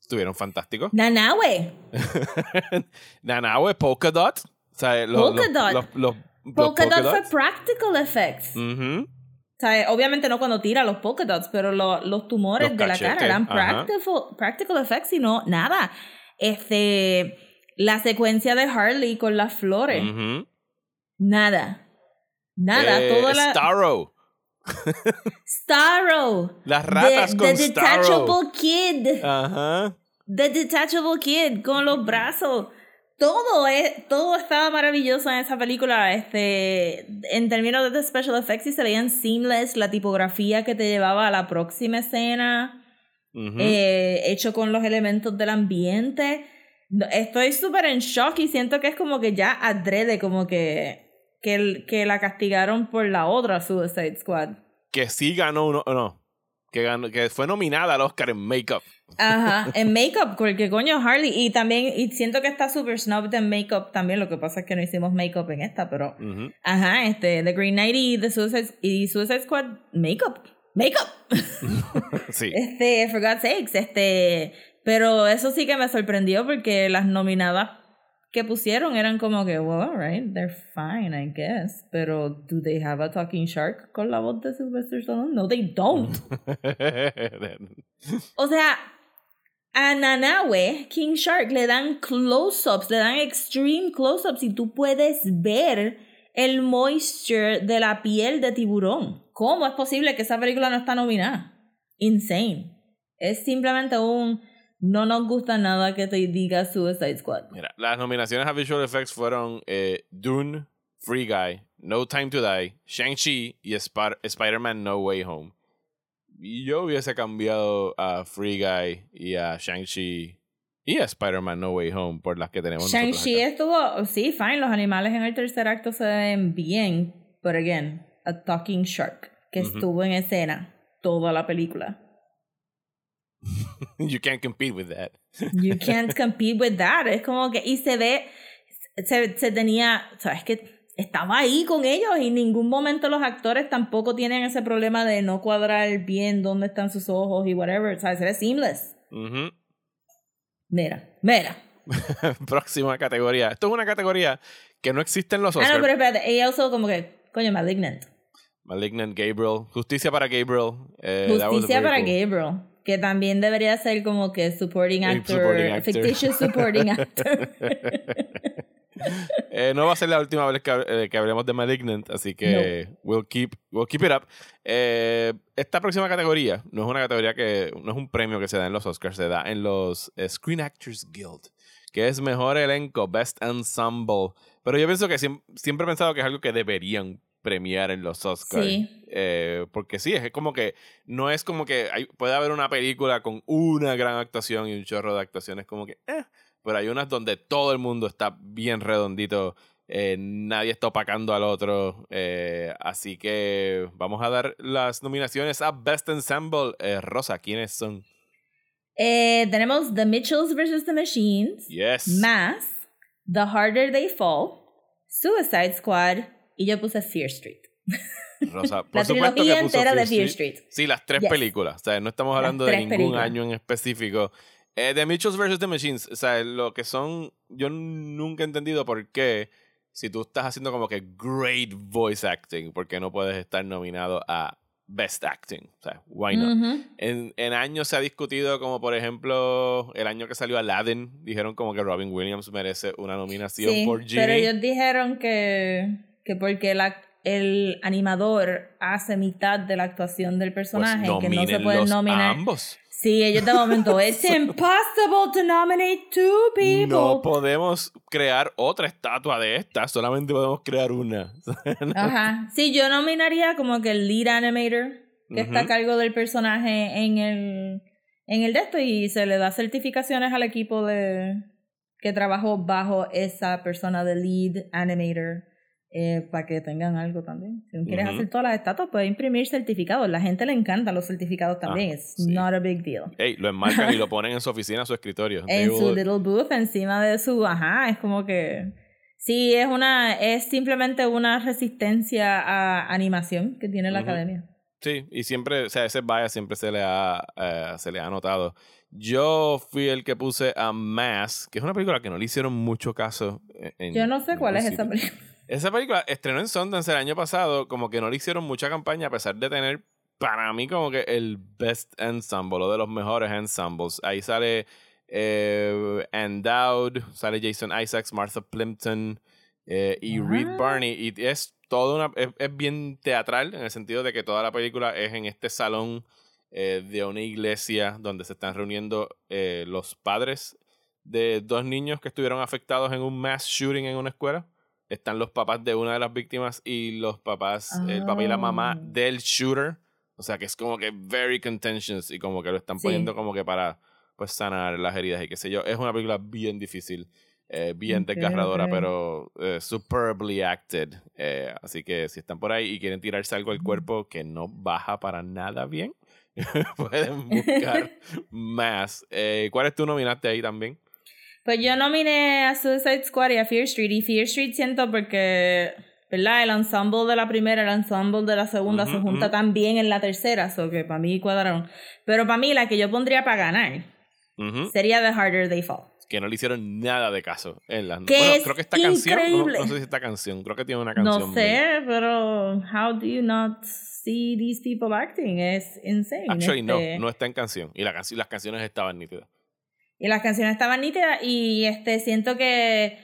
estuvieron fantásticos. Nanawe. Nanawe, Polka Dot. O sea, los, Polka los- los- los- los Polka Dot dots. fue practical effects. Ujú. O sea, obviamente no cuando tira los polka dots, pero lo- los tumores Los de la cara eran practical, practical effects y no nada. Este, la secuencia de Harley con las flores, nada. Nada, Eh, toda la Starro. Starro. Las ratas the, con the Starro. detachable kid. Ajá. The detachable kid con los brazos. Todo es, todo estaba maravilloso en esa película. Este, en términos de special effects y se veían seamless, la tipografía que te llevaba a la próxima escena, eh, hecho con los elementos del ambiente. Estoy súper en shock y siento que es como que ya adrede, como que, que, el- que la castigaron por la otra Suicide Squad. que sí ganó uno, no. Que, ganó, que fue nominada al Oscar en Makeup. Ajá, en makeup, porque coño Harley. Y también, y siento que está super snubbed en makeup también. Lo que pasa es que no hicimos makeup en esta, pero. Ajá, este, The Green Knight y The Suicide, y Suicide Squad, makeup. Makeup. Sí. Este, for God's sakes, este. Pero eso sí que me sorprendió porque las nominadas que pusieron eran como que, well, alright, they're fine, I guess. Pero, ¿do they have a talking shark con la voz de Sylvester Stallone? No, they don't. O sea, A Nanawe, King Shark, le dan close-ups, le dan extreme close-ups y tú puedes ver el moisture de la piel de tiburón. ¿Cómo es posible que esa película no está nominada? Insane. Es simplemente un no nos gusta nada que te diga Suicide Squad. Mira, las nominaciones a Visual Effects fueron eh, Dune, Free Guy, No Time to Die, Shang-Chi y Sp- Spider-Man No Way Home. Yo hubiese cambiado a Free Guy y a Shang-Chi y a Spider-Man No Way Home por las que tenemos Shang-Chi estuvo, sí, fine, los animales en el tercer acto se ven bien, but again, a talking shark que estuvo en escena toda la película. You can't compete with that. You can't compete with that. Es como que, y se ve, se, se tenía, sabes que estaba ahí con ellos y en ningún momento los actores tampoco tienen ese problema de no cuadrar bien dónde están sus ojos y whatever. O sea, se ve seamless. Ujú. Mira, mira. Próxima categoría. Esto es una categoría que no existe en los Ah, Oscars. no, pero espérate, ella usó como que, coño, Malignant. Malignant Gabriel. Justicia para Gabriel. eh, Justicia para cool. Gabriel. Que también debería ser como que supporting El actor, supporting actor. fictitious supporting actor. Eh, no va a ser la última vez que, eh, que hablemos de Malignant, así que we'll, keep, we'll keep it up. Eh, esta próxima categoría no es una categoría que no es un premio que se da en los Oscars, se da en los eh, Screen Actors Guild, que es mejor elenco, best ensemble. Pero yo pienso que siem- siempre he pensado que es algo que deberían premiar en los Oscars. Sí. Eh, porque sí, es como que no es como que hay, puede haber una película con una gran actuación y un chorro de actuaciones como que, eh, pero hay unas donde todo el mundo está bien redondito, eh, nadie está opacando al otro, así que vamos a dar las nominaciones a Best Ensemble. Rosa, ¿quiénes son? Eh, tenemos The Mitchells vs. The Machines, Yes. Mass, The Harder They Fall, Suicide Squad y yo puse Fear Street. Rosa, por La supuesto trilogía que puso entera de Fear Street. Street. Sí, las tres Yes. películas. O sea, no estamos hablando de ningún películas. año en específico. Eh, The Mitchells vs. The Machines. O sea, lo que son. Yo nunca he entendido por qué, si tú estás haciendo como que great voice acting, por qué no puedes estar nominado a Best Acting. O sea, why not? En, en años se ha discutido como, por ejemplo, el año que salió Aladdin, dijeron como que Robin Williams merece una nominación Sí, por Genie. pero ellos dijeron que, que porque la- el animador hace mitad de la actuación del pues personaje, que no se pueden nominar. ambos. Sí, ellos de momento, it's impossible to nominate two people. No podemos crear otra estatua de esta, solamente podemos crear una. Ajá. Sí, yo nominaría como que el lead animator que está a cargo del personaje en el en el de esto y se le da certificaciones al equipo de que trabajó bajo esa persona de lead animator eh, para que tengan algo también. Si no quieres Ujú. hacer todas las estatuas, puedes imprimir certificados. La gente le encantan los certificados también. Es sí. not a big deal. Ey, lo enmarcan y lo ponen en su oficina, en su escritorio. They en su will- little booth encima de su ajá es como que sí es una es simplemente una resistencia a animación que tiene la Ujú. academia Sí, y siempre, o sea, ese bias siempre se le ha, eh, se le ha notado. Yo fui el que puse a Mass, que es una película que no le hicieron mucho caso. en- en yo no sé cuál es ningún esa sitio. película Esa película estrenó en Sundance el año pasado, como que no le hicieron mucha campaña a pesar de tener para mí como que el best ensemble, o de los mejores ensembles. Ahí sale eh, Ann Dowd, sale Jason Isaacs, Martha Plimpton eh, y Reed Ah. Barney. Y es toda una, es, es bien teatral en el sentido de que toda la película es en este salón eh, de una iglesia donde se están reuniendo eh, los padres de dos niños que estuvieron afectados en un mass shooting en una escuela. Están los papás de una de las víctimas y los papás, el papá y la mamá Oh. del shooter. O sea que es como que very contentious y como que lo están Sí. poniendo como que para pues sanar las heridas y qué sé yo. Es una película bien difícil, eh, bien desgarradora, pero eh, superbly acted. Eh, así que si están por ahí y quieren tirarse algo al cuerpo que no baja para nada bien, pueden buscar más. Eh, ¿Cuál es tu nominaste ahí también? Pues yo nominé a Suicide Squad y a Fear Street y Fear Street siento porque ¿verdad? el ensemble de la primera el ensemble de la segunda se Ujú, junta ujú. también en la tercera so que para mí cuadraron pero para mí la que yo pondría para ganar Ujú. sería The Harder They Fall que no le hicieron nada de caso en las Que bueno, creo que esta canción no, increíble. no sé si esta canción creo que tiene una canción No sé, pero how do you not see these people acting? Es insane. actually no este. no está en canción y la canción las canciones estaban nítidas Y las canciones estaban nítidas y este siento que,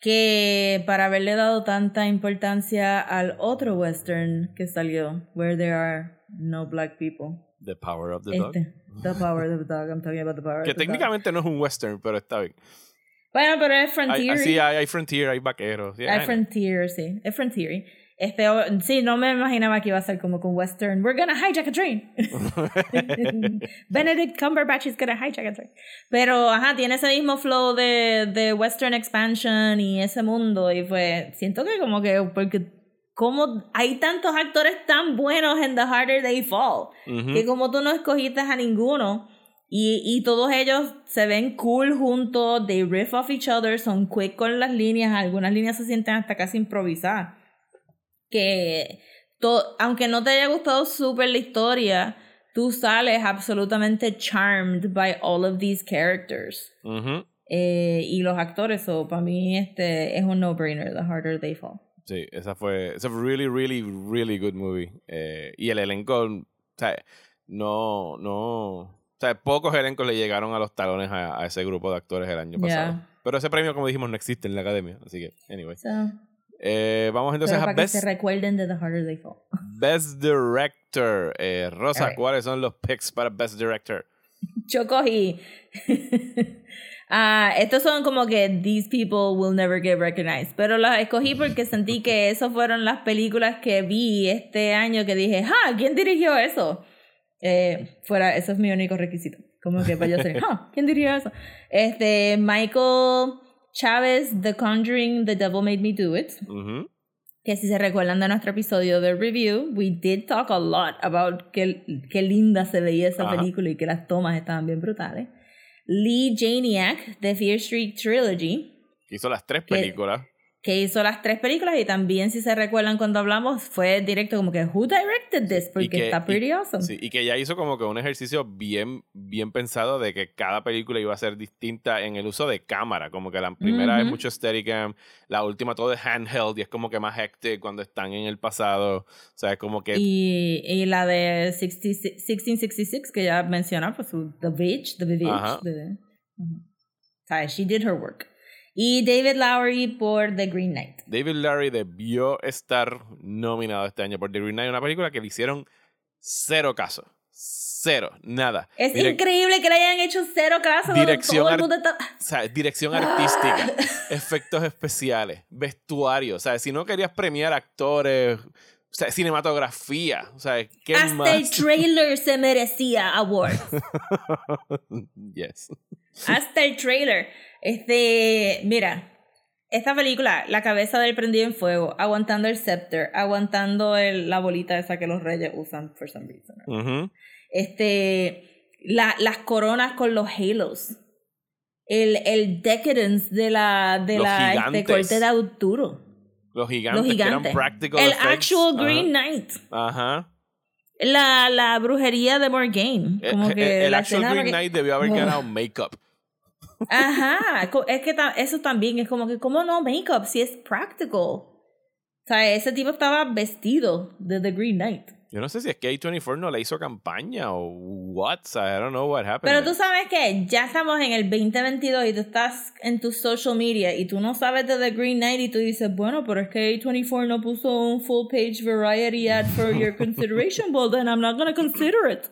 que para haberle dado tanta importancia al otro western que salió, Where There Are No Black People. The Power of the Dog. Este, the Power of the Dog, I'm talking about the power Que of the dog. técnicamente no es un western, pero está bien. Bueno, pero es Hay, Frontier. sí, hay, hay Frontier, hay vaqueros. hay- Frontier, sí. Es Frontier. Este, o- sí, no me imaginaba que iba a ser como con Western. We're gonna hijack a train. Benedict Cumberbatch is gonna hijack a train. Pero, ajá, tiene ese mismo flow de, de Western expansion y ese mundo. Y pues, siento que como que, porque como hay tantos actores tan buenos en The Harder They Fall, Ujú. que como tú no escogiste a ninguno, y, y todos ellos se ven cool juntos, they riff off each other, son quick con las líneas, algunas líneas se sienten hasta casi improvisadas. Que to- aunque no te haya gustado súper la historia, tú sales absolutamente charmed by all of these characters. Ujú. Eh, y los actores, so para mí este es un no-brainer, The Harder They Fall. Sí, esa fue. It's a really, really, really good movie. Eh, y el elenco, o sea, no, no. O sea, pocos elencos le llegaron a los talones a, a ese grupo de actores el año pasado. Yeah. Pero ese premio, como dijimos, no existe en la academia. Así que, anyway. So, Eh, vamos entonces pero a para que Best, se recuerden de The Harder They Fall. Best Director. Eh, Rosa, Alright. ¿cuáles son los picks para Best Director? Yo cogí. Ah, estos son como que these people will never get recognized. Pero las escogí porque sentí que esas fueron las películas que vi este año que dije, ¡ah! ¿Quién dirigió eso? Eh, fuera, eso es mi único requisito. Como que para yo ser, ¡ah! ¿Quién dirigió eso? Este, Michael Chávez, The Conjuring, The Devil Made Me Do It. Que si se recuerdan de nuestro episodio de review, we did talk a lot about qué, qué linda se veía esa película y que las tomas estaban bien brutales. Lee Janiak, de Fear Street Trilogy, Hizo las tres películas. Que hizo las tres películas y también, si se recuerdan cuando hablamos, fue directo como que, ¿Who directed this? Porque que- está pretty y- awesome. Sí, y que ya hizo como que un ejercicio bien, bien pensado de que cada película iba a ser distinta en el uso de cámara. Como que la primera es Ujú. mucho Steadicam, la última todo es handheld y es como que más hectic cuando están en el pasado. O sea, es como que... Y, y la de 60 1666, que ya mencionaba, pues The Beach, The Beach. Ajá. the- Ujú. O sea, she did her work. Y David Lowery por The Green Knight. David Larry debió estar nominado este año por The Green Knight, una película que le hicieron cero caso. Cero, nada. Es Direc- increíble que le hayan hecho cero caso. Dirección todo el ar- mundo está... O sea, dirección artística, efectos especiales, vestuario. O sea, si no querías premiar actores, o sea, cinematografía. O sea, ¿qué Hasta más? el trailer se merecía award. yes. Hasta el trailer. Este, mira, esta película, la cabeza del prendido en fuego, aguantando el scepter, aguantando el- la bolita esa que los reyes usan for some reason. Este, la- las coronas con los halos. El, el decadence de la, de Los la este, corte de Arturo. Los gigantes, Los que eran practical El effects. actual. Green Knight. Ajá. La, la brujería de Morgaine. Como Eh, que eh, el actual Green que- Knight debió haber Ugh. ganado make-up. Ajá, es que eso también es como que, ¿cómo no make-up si es practical? O sea, ese tipo estaba vestido de The Green Knight. Yo no sé si es que A24 no le hizo campaña o what. I don't know what happened. Pero tú sabes que ya estamos en el 2022 y tú estás en tu social media y tú no sabes de The Green Knight y tú dices, bueno, pero es que A24 no puso un full page variety ad for your consideration, well then I'm not gonna consider it.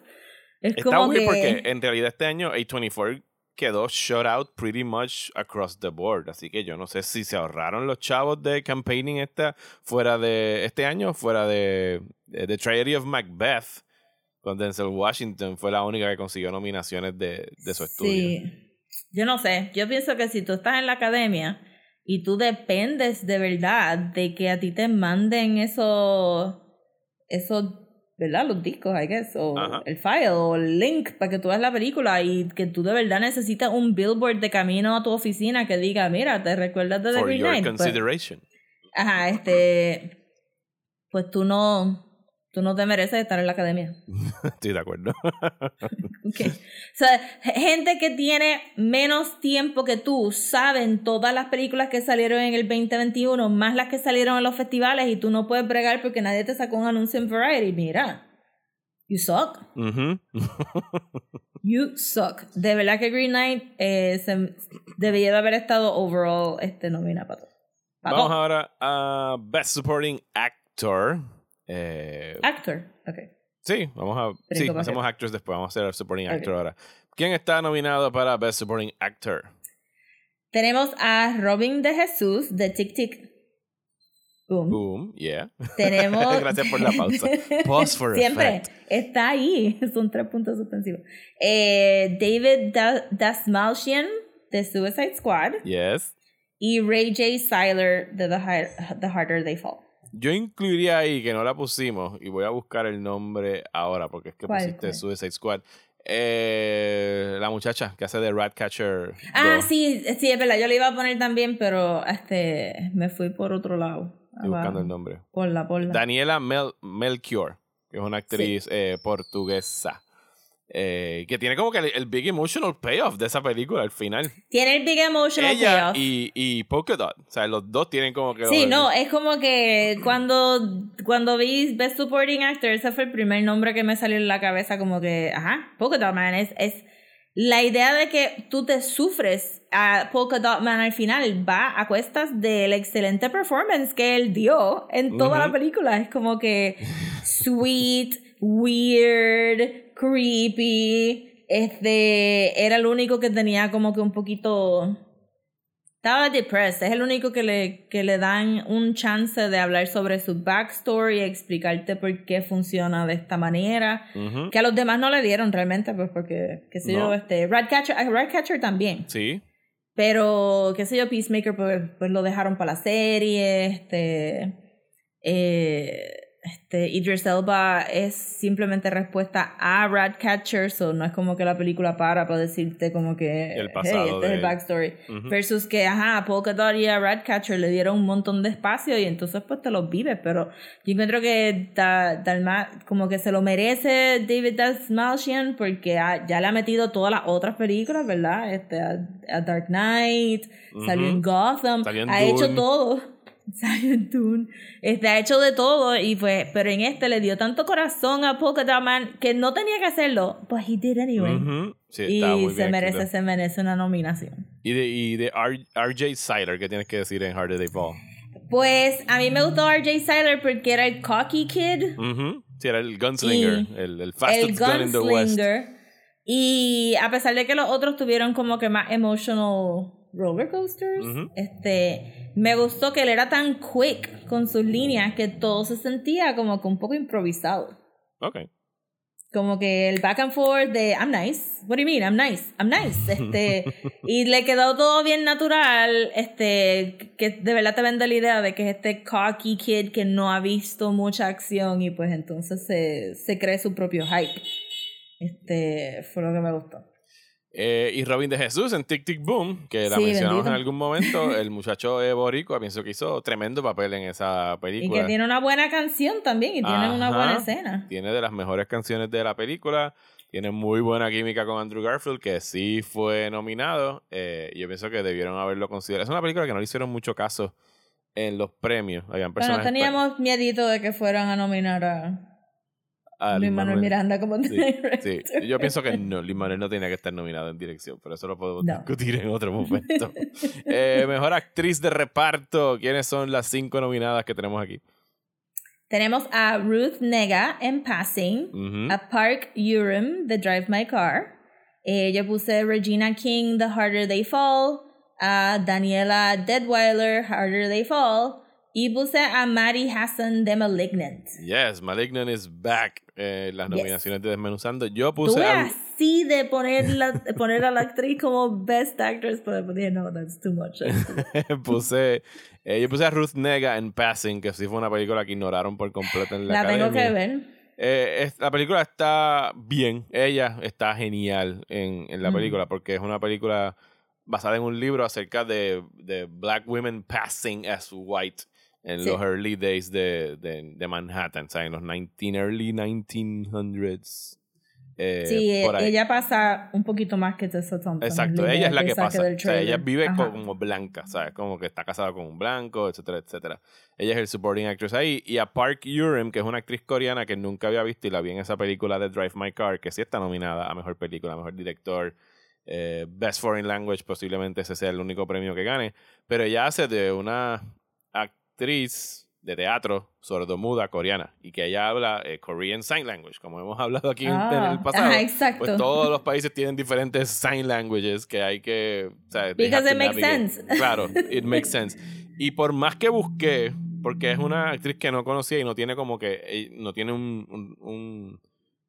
Es Está como que... porque en realidad este año A24 quedó shut out pretty much across the board. Así que yo no sé si se ahorraron los chavos de campaigning esta fuera de este año, fuera de, de The Tragedy of Macbeth, con Denzel Washington fue la única que consiguió nominaciones de, de su estudio. Sí. Yo no sé. Yo pienso que si tú estás en la academia y tú dependes de verdad de que a ti te manden esos, esos, ¿verdad? Los discos, I guess, o Ajá. el file, o el link para que tú veas la película y que tú de verdad necesitas un billboard de camino a tu oficina que diga, mira, te recuerdas de The For Green Knight. Pues, ajá, este, pues tú no, tú no te mereces estar en la academia. Estoy de acuerdo. Ok. O sea, gente que tiene menos tiempo que tú saben todas las películas que salieron en el 2021, más las que salieron en los festivales y tú no puedes bregar porque nadie te sacó un anuncio en Variety. Mira, You suck. Ujú. You suck. De verdad que Green Knight eh, se- debería de haber estado overall este, nominado para todo. Vamos ahora a Best Supporting Actor. Eh, Actor. Ok. sí, vamos a. Sí, hacemos arriba. actors después. Vamos a hacer Supporting. Actor ahora. ¿Quién está nominado para Best Supporting Actor? Tenemos a Robin de Jesús de Tic Tic. Boom. Boom, yeah. Tenemos. Gracias por la pausa. Pause for Siempre effect. está ahí. Son tres puntos suspensivos. Eh, David da Dasmalchian de Suicide Squad Yes. y Ray J. Siler de The, Hi- The Harder They Fall. Yo incluiría ahí que no la pusimos y voy a buscar el nombre ahora porque es que ¿Cuál, pusiste cuál? Suicide Squad. Eh, la muchacha que hace de Ratcatcher. Ah, 2. sí, sí, es verdad. Yo le iba a poner también, pero este me fui por otro lado. Estoy buscando el nombre. Por la, por la. Daniela Mel Melchior, que es una actriz eh, portuguesa. Eh, que tiene como que el, el big emotional payoff de esa película al final. Tiene el big emotional Ella payoff. y, y Polka Dot. O sea, los dos tienen como que. Sí, no, es como que cuando, cuando vi Best Supporting Actor, ese fue el primer nombre que me salió en la cabeza, como que, ajá, Polka Dot Man, es, es la idea de que tú te sufres a Polka Dot Man al final va a cuestas del excelente performance que él dio en toda la película. Es como que sweet, weird, creepy. Este era el único que tenía como que un poquito estaba depressed. Es el único que le, que le dan un chance de hablar sobre su backstory, explicarte por qué funciona de esta manera. Que a los demás no le dieron realmente, pues porque, qué sé yo, este, Ratcatcher, a Ratcatcher también. Sí. Pero, qué sé yo, Peacemaker, pues, pues lo dejaron para la serie. Este. Eh, este, Idris Elba es simplemente respuesta a Ratcatcher, so no es como que la película para para decirte como que. El hey, pasado este es el él". backstory. Versus que, ajá, a Polka Dot y a Ratcatcher le dieron un montón de espacio y entonces pues te los vives, pero yo encuentro que da, Dalma- como que se lo merece David Dasmalchian porque ha- ya le ha metido todas las otras películas, ¿verdad? Este, a, a Dark Knight, salió en. Gotham, Salió en ha hecho todo. Salió en Dune. Este, ha hecho de todo y pues, pero en este le dio tanto corazón a Man que no tenía que hacerlo, but he did anyway. Ujú. Sí, Y está se merece, escrito. se merece una nominación. Y de, y de RJ Siler, ¿qué tienes que decir en Hard Day Fall? Pues a mí me gustó RJ Siler porque era el cocky kid, Ujú. Sí, era el gunslinger, Y el, el el fastest gun in the West. gunslinger. Y a pesar de que los otros tuvieron como que más emotional roller coasters, este, me gustó que él era tan quick con sus líneas que todo se sentía como que un poco improvisado. Ok. Como que el back and forth de I'm nice. What do you mean? I'm nice. I'm nice. Este, y le quedó todo bien natural. Este, que de verdad te vende la idea de que es este cocky kid que no ha visto mucha acción y pues entonces se, se cree su propio hype. Este, fue lo que me gustó. Eh, y Robin de Jesús en Tic Tic Boom, que la Sí, mencionamos bendito. en algún momento. El muchacho es boricua, pienso que hizo tremendo papel en esa Y película. que tiene una buena canción también y tiene una buena escena. Tiene de las mejores canciones de la película. Tiene muy buena química con Andrew Garfield, que sí fue nominado. Eh, yo pienso que debieron haberlo considerado. Es una película que no le hicieron mucho caso en los premios. Habían Bueno, personas. teníamos miedito de que fueran a nominar a a Luis Manuel Miranda como Sí, sí. Yo pienso que no, Lin Manuel no tenía que estar nominado en dirección, pero eso lo podemos No. discutir en otro momento. Eh, mejor actriz de reparto. ¿Quiénes son las cinco nominadas que tenemos aquí? Tenemos a Ruth Nega en Passing, a Park Urim de Drive My Car. Eh, yo puse Regina King, The Harder They Fall, a Daniela Deadweiler, Harder They Fall, y puse a Maddie Hassan de Malignant. Yes, Malignant is back. Eh, las Yes. nominaciones de Desmenuzando. Yo puse. Tuve a- así de poner, la, poner a la actriz como Best Actress, pero dije, no, that's too much. that's too much". puse, eh, yo puse a Ruth Nega en Passing, que sí fue una película que ignoraron por completo en la, La tengo que ver. Eh, es- la película está bien. Ella está genial en, en la Mm. película porque es una película basada en un libro acerca de, de black women passing as white en Sí. los early days de, de, de Manhattan, o sea, en los 19, early 1900s. eh, sí, por ahí. ella pasa un poquito más que Tessa Thompson. Exacto, ella es la que pasa. O sea, ella vive Ajá. como blanca, ¿sabes? Como que está casada con un blanco, etcétera, etcétera. Ella es el supporting actress ahí. Y a Park Urim, que es una actriz coreana que nunca había visto y la vi en esa película de Drive My Car, que sí está nominada a mejor película, a mejor director, eh, Best Foreign Language, posiblemente ese sea el único premio que gane. Pero ella hace de una actriz de teatro sordomuda coreana y que ella habla eh, Korean Sign Language, como hemos hablado aquí en- en Ah, el pasado. ajá, exacto. Pues todos los países tienen diferentes sign languages que hay que. O sea, Because it makes sense. Claro, it makes sense. Y por más que busqué, porque es una actriz que no conocía y no tiene como que. eh, No tiene un. un, un-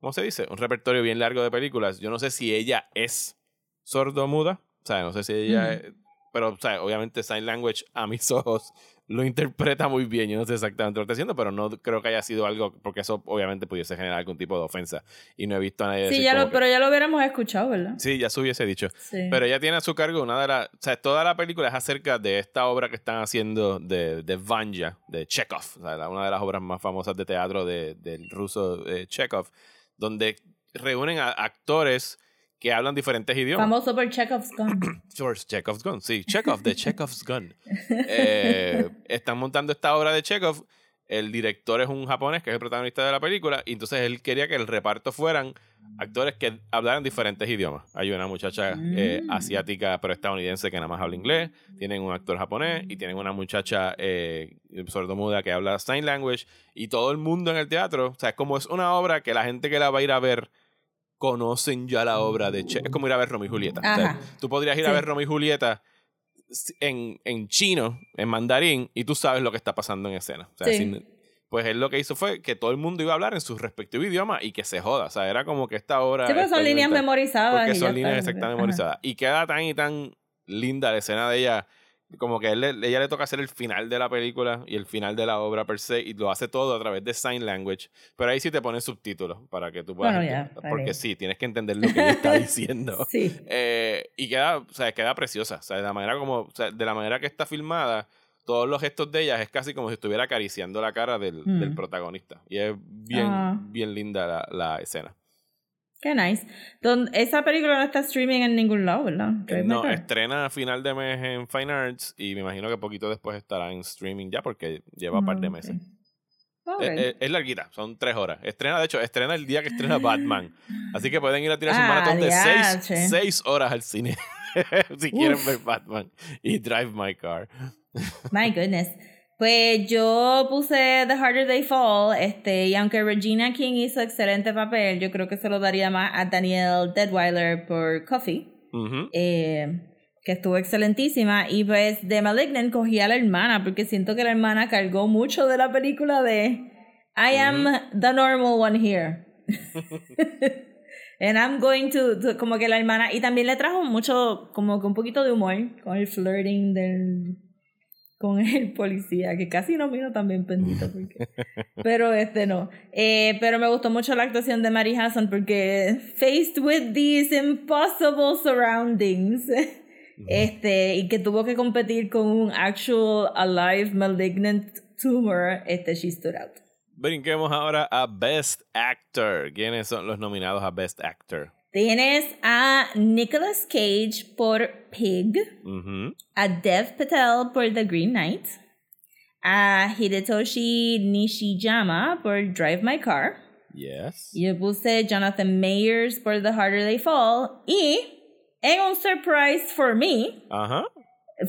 ¿Cómo se dice? Un repertorio bien largo de películas. Yo no sé si ella es sordomuda. O sea, no sé si ella. Mm. es- pero, o sea, obviamente, sign language a mis ojos lo interpreta muy bien. Yo no sé exactamente lo que está haciendo, pero no creo que haya sido algo. Porque eso, obviamente, pudiese generar algún tipo de ofensa. Y no he visto a nadie. Sí, decir ya lo, que- pero ya lo hubiéramos escuchado, ¿verdad? Sí, ya se hubiese dicho. Sí. Pero ella tiene a su cargo una de las. O sea, toda la película es acerca de esta obra que están haciendo de, de Vanya, de Chekhov. O sea, una de las obras más famosas de teatro de- del ruso eh, Chekhov, donde reúnen a actores que hablan diferentes idiomas. Famoso por Chekhov's Gun. George Chekhov's Gun. Sí, Chekhov, de Chekhov's Gun. Eh, están montando esta obra de Chekhov. El director es un japonés que es el protagonista de la película. Y entonces él quería que el reparto fueran actores que hablaran diferentes idiomas. Hay una muchacha eh, Mm. asiática pero estadounidense que nada más habla inglés. Tienen un actor japonés y tienen una muchacha eh, sordomuda que habla sign language. Y todo el mundo en el teatro. O sea, como es una obra que la gente que la va a ir a ver conocen ya la obra de Che. Es como ir a ver Romeo y Julieta. O sea, tú podrías ir a ver Romeo y Julieta en, en chino, en mandarín, y tú sabes lo que está pasando en escena. O sea, Sí. sin- pues él lo que hizo fue que todo el mundo iba a hablar en su respectivo idioma y que se joda. O sea, era como que esta obra. Sí, pero son líneas memorizadas. Porque son líneas exactamente memorizadas. Y queda tan y tan linda la escena de ella. Como que él ella le toca hacer el final de la película y el final de la obra per se. Y lo hace todo a través de sign language. Pero ahí sí te ponen subtítulos para que tú puedas. Bueno, ya, está porque sí, tienes que entender lo que ella está diciendo. Sí. Eh, y queda, o sea, queda preciosa. O sea, de la manera como, o sea, de la manera que está filmada, todos los gestos de ella es casi como si estuviera acariciando la cara del, Mm. del protagonista. Y es bien, Ah. bien linda la, la escena. Qué nice. Don- esa película no está streaming en ningún lado, ¿verdad? No, estrena a final de mes en Fine Arts y me imagino que poquito después estará en streaming ya porque lleva un par de Ah, meses. Ok. Eh, eh, es larguita, son tres horas. Estrena, de hecho, estrena el día que estrena Batman. Así que pueden ir a tirar un Ah, maratón de seis, horas al cine si quieren ver Batman y Drive My Car. My goodness. Pues yo puse The Harder They Fall, este, y aunque Regina King hizo excelente papel, yo creo que se lo daría más a Danielle Deadweiler por Coffee, eh, que estuvo excelentísima. Y pues de Malignant cogí a la hermana, porque siento que la hermana cargó mucho de la película de I am the normal one here. And I'm going to, to- como que la hermana, y también le trajo mucho, como que un poquito de humor con el flirting del, con el policía, que casi no vino también bendito, porque, pero este no. Eh, pero me gustó mucho la actuación de Mary Hassan, porque faced with these impossible surroundings, este, y que tuvo que competir con un actual alive malignant tumor, este, she stood out. Brinquemos ahora a Best Actor. ¿Quiénes son los nominados a Best Actor? Tienes a Nicolas Cage por Pig, a Dev Patel por The Green Knight, a Hidetoshi Nishiyama por Drive My Car, Yes. yo puse Jonathan Mayers por The Harder They Fall, y en un surprise for me, Ajá.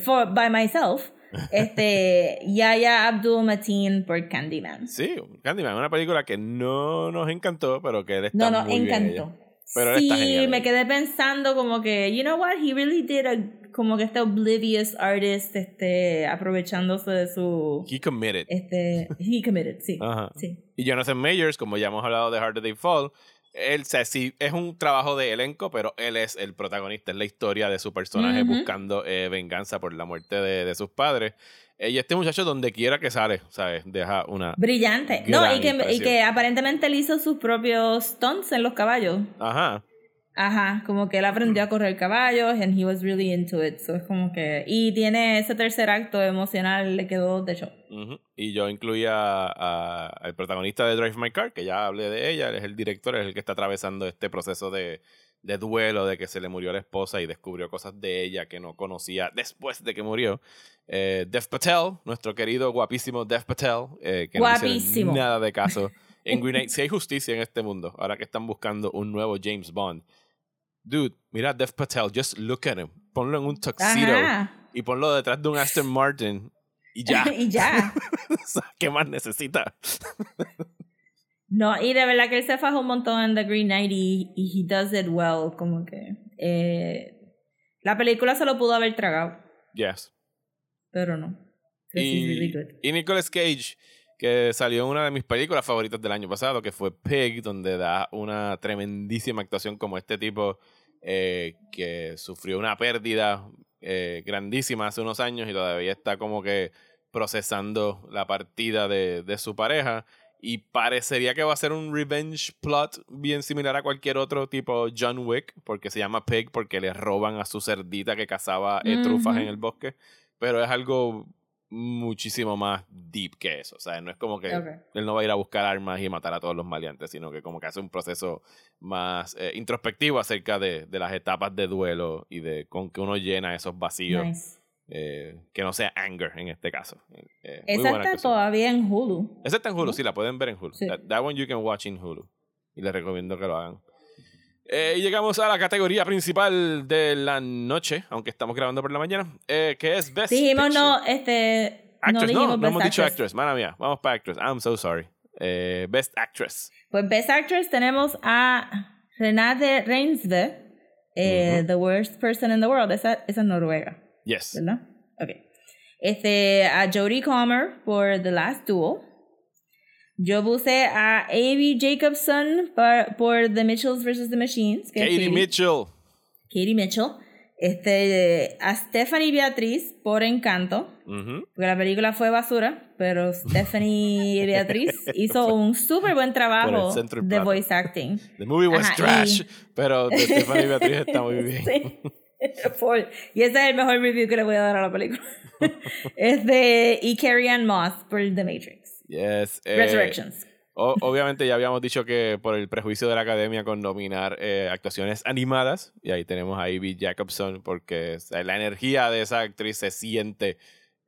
for, by myself, este, Yaya Abdul Mateen por Candyman. Sí, Candyman, una película que no nos encantó, pero que está No, no, muy bien en encantó. ella. Pero sí, está genial me quedé pensando como que, you know what, he really did a, como que este oblivious artist, este, aprovechándose de su, He committed. este, he committed, sí, Ajá. sí. Y Jonathan Mayers, como ya hemos hablado de Hard Day Fall, él, o sea, sí, es un trabajo de elenco, pero él es el protagonista, es la historia de su personaje Ujú. buscando eh, venganza por la muerte de, de sus padres. Eh, y este muchacho, donde quiera que sale, ¿sabes? Deja una... Brillante. No, y que, y que aparentemente él hizo sus propios stunts en los caballos. Ajá. Ajá, como que él aprendió a correr caballos and he was really into it. So es como que. Y tiene ese tercer acto emocional, le quedó de show. Ujú. Y yo incluía a- al protagonista de Drive My Car, que ya hablé de ella, él es el director, es el que está atravesando este proceso de, de duelo, de que se le murió la esposa y descubrió cosas de ella que no conocía después de que murió. Eh, Dev Patel, nuestro querido guapísimo Dev Patel, eh, que no Guapísimo. hicieron nada de caso. En Green Knight, si hay justicia en este mundo, ahora que están buscando un nuevo James Bond. Dude, mira Dev Patel, just look at him. Ponlo en un tuxedo Ajá. y ponlo detrás de un Aston Martin y ya. y ya. ¿Qué más necesita? No, y de verdad que él se faja un montón en The Green Knight y, y he does it well, como que eh, la película se lo pudo haber tragado, Yes. pero no. really Y, good. y Nicolas Cage, que salió en una de mis películas favoritas del año pasado, que fue Pig, donde da una tremendísima actuación como este tipo eh, que sufrió una pérdida eh, grandísima hace unos años y todavía está como que procesando la partida de, de su pareja. Y parecería que va a ser un revenge plot bien similar a cualquier otro tipo John Wick, porque se llama Pig, porque le roban a su cerdita que cazaba eh, trufas en el bosque. Pero es algo muchísimo más deep que eso. O sea, no es como que él no va a ir a buscar armas y matar a todos los maleantes, sino que como que hace un proceso más eh, introspectivo acerca de, de las etapas de duelo y de con que uno llena esos vacíos. Nice. Eh, que no sea anger en este caso. Eh, Esa está todavía en Hulu. Esa está en Hulu, sí, la pueden ver en Hulu. Sí. That, that one you can watch in Hulu. Y les recomiendo que lo hagan. Eh, y llegamos a la categoría principal de la noche, aunque estamos grabando por la mañana, que es Best Dijimos Picture. no, este. Actress, no no, no, Best hemos dicho Actress. Mala mía, vamos para actress. I'm so sorry. Best Actress. Pues Best Actress tenemos a Renate Reinsve. The Worst Person in the World. Esa, esa es Noruega, Yes. ¿verdad? Ok. Este, a Jodie Comer por The Last Duel. Yo puse a Amy Jacobson por, por The Mitchells vs. The Machines. que Katie Mitchell. Katie Mitchell. Este, a Stephanie Beatriz por Encanto. Ujú. Porque la película fue basura, pero Stephanie Beatriz hizo un súper buen trabajo de voice acting. The movie was Ajá, y- trash, pero Stephanie Beatriz está muy bien. Sí. Por- y ese es el mejor review que le voy a dar a la película. es de y Carrie Ann Moss por The Matrix. Yes. eh, Resurrections. o- obviamente ya habíamos dicho que por el prejuicio de la academia con nominar eh, actuaciones animadas, y ahí tenemos a Ivy Jacobson, porque o sea, la energía de esa actriz se siente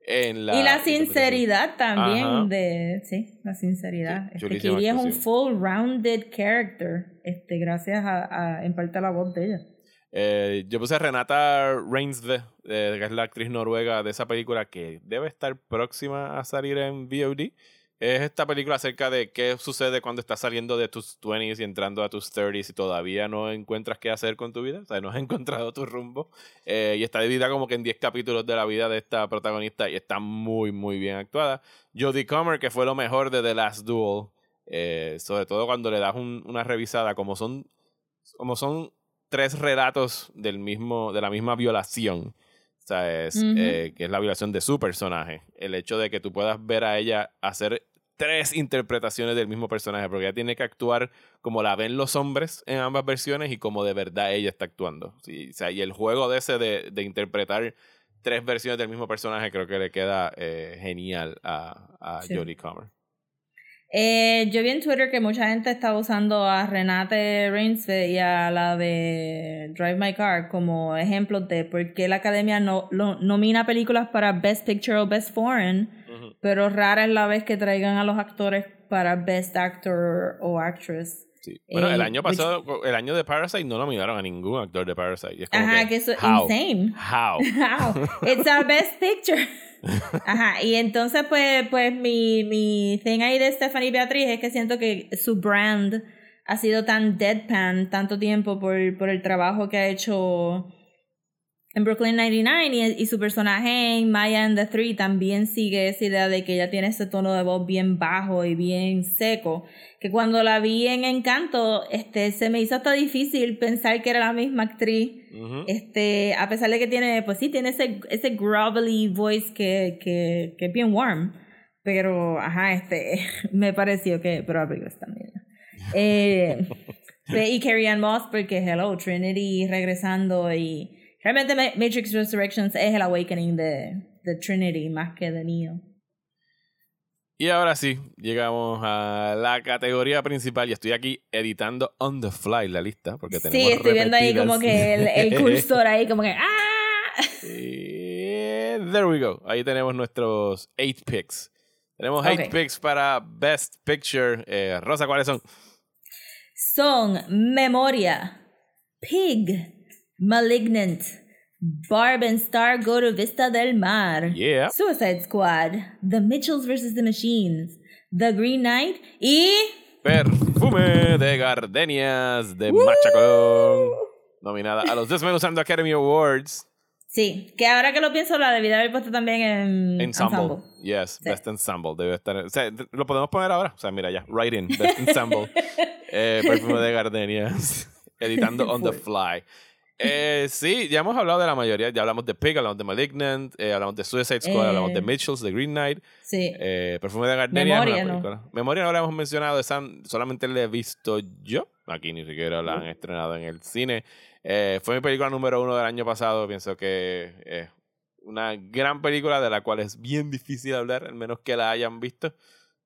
en la... y la sinceridad también Ajá. de sí la sinceridad Sí, este, Katie es un full rounded character este gracias a, a en parte a la voz de ella Eh, yo puse a Renata Reinsve, eh, que es la actriz noruega de esa película que debe estar próxima a salir en VOD. Es esta película acerca de qué sucede cuando estás saliendo de tus 20s y entrando a tus 30s y todavía no encuentras qué hacer con tu vida. O sea, no has encontrado tu rumbo. Eh, y está dividida como que en 10 capítulos de la vida de esta protagonista y está muy, muy bien actuada. Jodie Comer, que fue lo mejor de The Last Duel. eh, sobre todo cuando le das un- una revisada, como son, como son tres relatos del mismo, de la misma violación. O sea, es, eh, que es la violación de su personaje. El hecho de que tú puedas ver a ella hacer tres interpretaciones del mismo personaje, porque ella tiene que actuar como la ven los hombres en ambas versiones y como de verdad ella está actuando. Sí, o sea, y el juego de ese de, de interpretar tres versiones del mismo personaje creo que le queda eh, genial a, a Sí. Jodie Comer. Eh, yo vi en Twitter que mucha gente estaba usando a Renate Reinsve y a la de Drive My Car como ejemplos de por qué la academia no lo- nomina películas para Best Picture o Best Foreign, pero rara es la vez que traigan a los actores para Best Actor o Actress. Sí. Bueno, el Eh, año which- pasado, el año de Parasite, no nominaron a ningún actor de Parasite. Y es como Ajá, que eso es insane. How? How? It's our best picture. Ajá, y entonces pues, pues mi, mi thing ahí de Stephanie Beatriz es que siento que su brand ha sido tan deadpan tanto tiempo por, por el trabajo que ha hecho en Brooklyn 99 y, y su personaje en Maya and the Three también sigue esa idea de que ella tiene ese tono de voz bien bajo y bien seco que cuando la vi en Encanto este se me hizo hasta difícil pensar que era la misma actriz Ujú. este, a pesar de que tiene, pues sí, tiene ese, ese grovelly voice que, que, que es bien warm. Pero, ajá, este, me pareció que, pero está bien. Eh, y Carrie Ann Moss, porque hello, Trinity regresando y realmente Ma- Matrix Resurrections es el awakening de, de Trinity más que de Neo. Y ahora sí, llegamos a la categoría principal y estoy aquí editando on the fly la lista porque tenemos Sí, estoy viendo ahí como que el, cursor ahí como que ¡ah! Y there we go. Ahí tenemos nuestros 8 picks. Tenemos 8 Ok. picks para Best Picture. Eh, Rosa, ¿cuáles son? Son Memoria, Pig, Malignant, Barb and Star Go to Vista del Mar, Yeah. Suicide Squad, The Mitchells vs. The Machines, The Green Knight y... Perfume de Gardenias de Macha Colón. Nominada a los Desmenuzando Academy Awards. Sí, que ahora que lo pienso la debí de haber puesto también en Ensemble. Ensemble. Yes, Sí. Best Ensemble. Debe estar. O sea, lo podemos poner ahora. O sea, mira ya. In. Best Ensemble. eh, perfume de Gardenias. Editando on the fly. Eh, sí, ya hemos hablado de la mayoría. Ya hablamos de Pig, hablamos de Malignant, eh, hablamos de Suicide Squad, Eh. hablamos de Mitchells, de Green Knight. Sí. Eh, Perfume de Gardenia. Memoria, ¿no? Memoria no la hemos mencionado, esa solamente la he visto yo. Aquí ni siquiera la han estrenado en el cine. Eh, fue mi película número uno del año pasado. Pienso que es una gran película de la cual es bien difícil hablar, al menos que la hayan visto.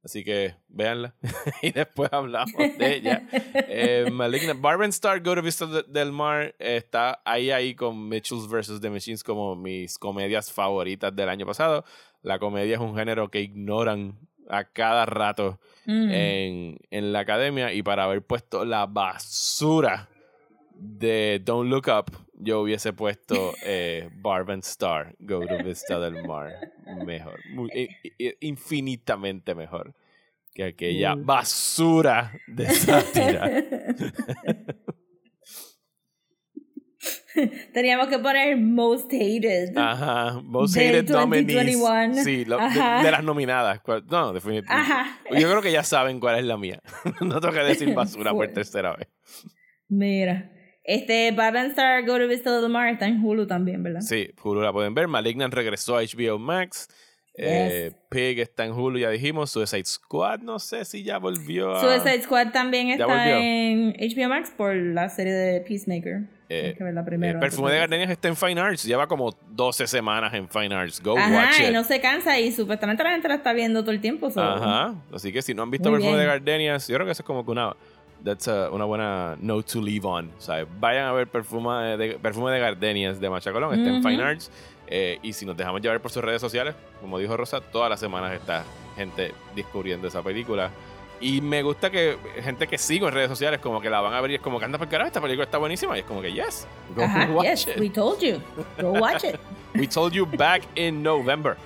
Así que véanla y después hablamos de ella. Eh, Malignant. Barb and Star Go to Vista de- del Mar eh, está ahí ahí con Mitchells vs. The Machines como mis comedias favoritas del año pasado. La comedia es un género que ignoran a cada rato Mm. en, en la academia y para haber puesto la basura de Don't Look Up, yo hubiese puesto eh, Barb and Star, Go to Vista del Mar. Mejor, muy- i- i- infinitamente mejor que aquella Mm. basura de sátira. Teníamos que poner Most Hated. Ajá, Most Hated Nominees. 2021. Sí, lo- de, las nominadas. ¿Cuál- No, definitivamente. Ajá. Yo creo que ya saben cuál es la mía. no tengo que decir basura por tercera vez. Mira. Este Barb and Star Go to Vista del Mar está en Hulu también, ¿verdad? Sí, Hulu la pueden ver. Malignant regresó a HBO Max. Eh, Pig está en Hulu, ya dijimos. Suicide Squad, no sé si ya volvió a. Suicide Squad también está en HBO Max por la serie de Peacemaker. Eh, que verla Eh, primero. Perfume de Gardenias está en Fine Arts. Lleva como 12 semanas en Fine Arts. Go Ajá, watch y it. no se cansa y supuestamente la gente la está viendo todo el tiempo. so- Ajá. Así que si no han visto Muy Perfume de. Gardenias, yo creo que eso es como que una. That's a- una buena note to leave on. Sea, vayan a ver Perfume de, Perfume de Gardenias de Machacolón. Está en. Fine Arts. Eh, y si nos dejamos llevar por sus redes sociales, como dijo Rosa, todas las semanas está gente descubriendo esa película. Y me gusta que gente que sigo en redes sociales, como que la van a ver y es como que anda por carajo, esta película está buenísima. Y es como que, yes, go Ajá, watch yes, it. we told you. Go watch it. We told you back in November.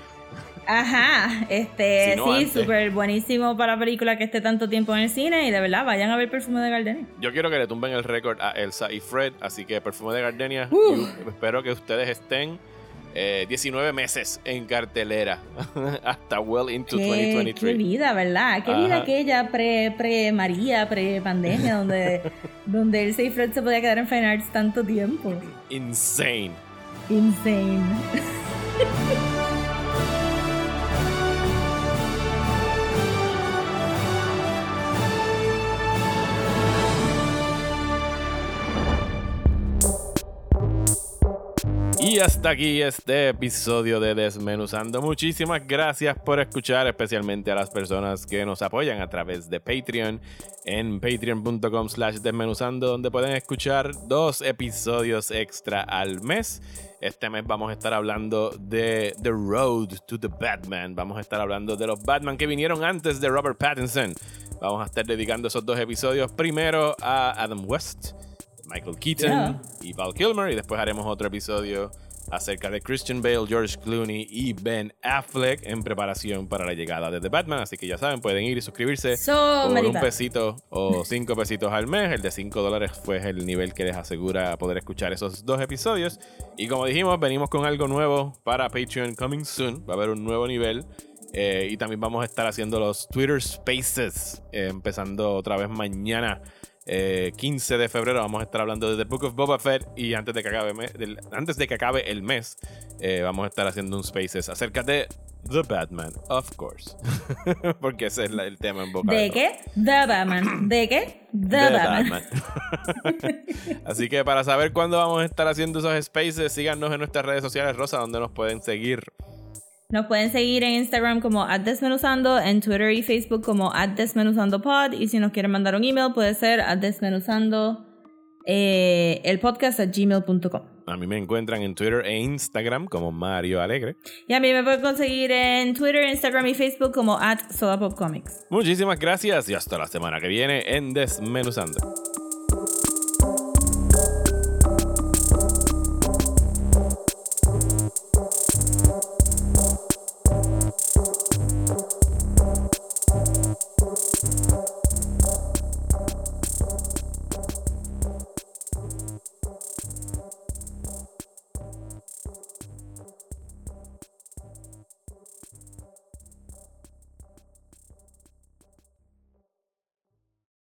Ajá, este, Si no sí, súper buenísimo para la película que esté tanto tiempo en el cine y de verdad vayan a ver Perfume de Gardenia. Yo quiero que le tumben el récord a Elsa y Fred, así que Perfume de Gardenia. Uh. espero que ustedes estén eh, 19 meses en cartelera hasta well into Qué, 2023. qué vida, ¿verdad? Qué vida Ajá. aquella pre, pre María, pre pandemia, donde, donde Elsa y Fred se podía quedar en Fine Arts tanto tiempo. Insane. Insane. Y hasta aquí este episodio de Desmenuzando. Muchísimas gracias por escuchar, especialmente a las personas que nos apoyan a través de Patreon en patreon.com slash desmenuzando, donde pueden escuchar dos episodios extra al mes. Este mes vamos a estar hablando de The Road to the Batman. Vamos a estar hablando de los Batman que vinieron antes de Robert Pattinson. Vamos a estar dedicando esos dos episodios primero a Adam West. Michael Keaton Yeah. y Val Kilmer. Y después haremos otro episodio acerca de Christian Bale, George Clooney y Ben Affleck en preparación para la llegada de The Batman. Así que ya saben, pueden ir y suscribirse So, por un pesito o cinco pesitos al mes. El de cinco dólares fue el nivel que les asegura poder escuchar esos dos episodios. Y como dijimos, venimos con algo nuevo para Patreon coming soon. Va a haber un nuevo nivel. Eh, y también vamos a estar haciendo los Twitter Spaces, eh, empezando otra vez mañana. Eh, 15 de febrero vamos a estar hablando de The Book of Boba Fett y antes de que acabe, del- antes de que acabe el mes eh, vamos a estar haciendo un Spaces acerca de The Batman, of course. Porque ese es la- el tema en boca ¿De de qué? The Batman. ¿De qué? The, The Batman. Batman. Así que para saber cuándo vamos a estar haciendo esos spaces, síganos en nuestras redes sociales, Rosa, donde nos pueden seguir. Nos pueden seguir en Instagram como @desmenuzando, en Twitter y Facebook como @desmenuzandopod y si nos quieren mandar un email puede ser @desmenuzando eh, el podcast a gmail.com. A mí me encuentran en Twitter e Instagram como Mario Alegre. Y a mí me pueden conseguir en Twitter, Instagram y Facebook como @sodapopcomics. Muchísimas gracias y hasta la semana que viene en Desmenuzando.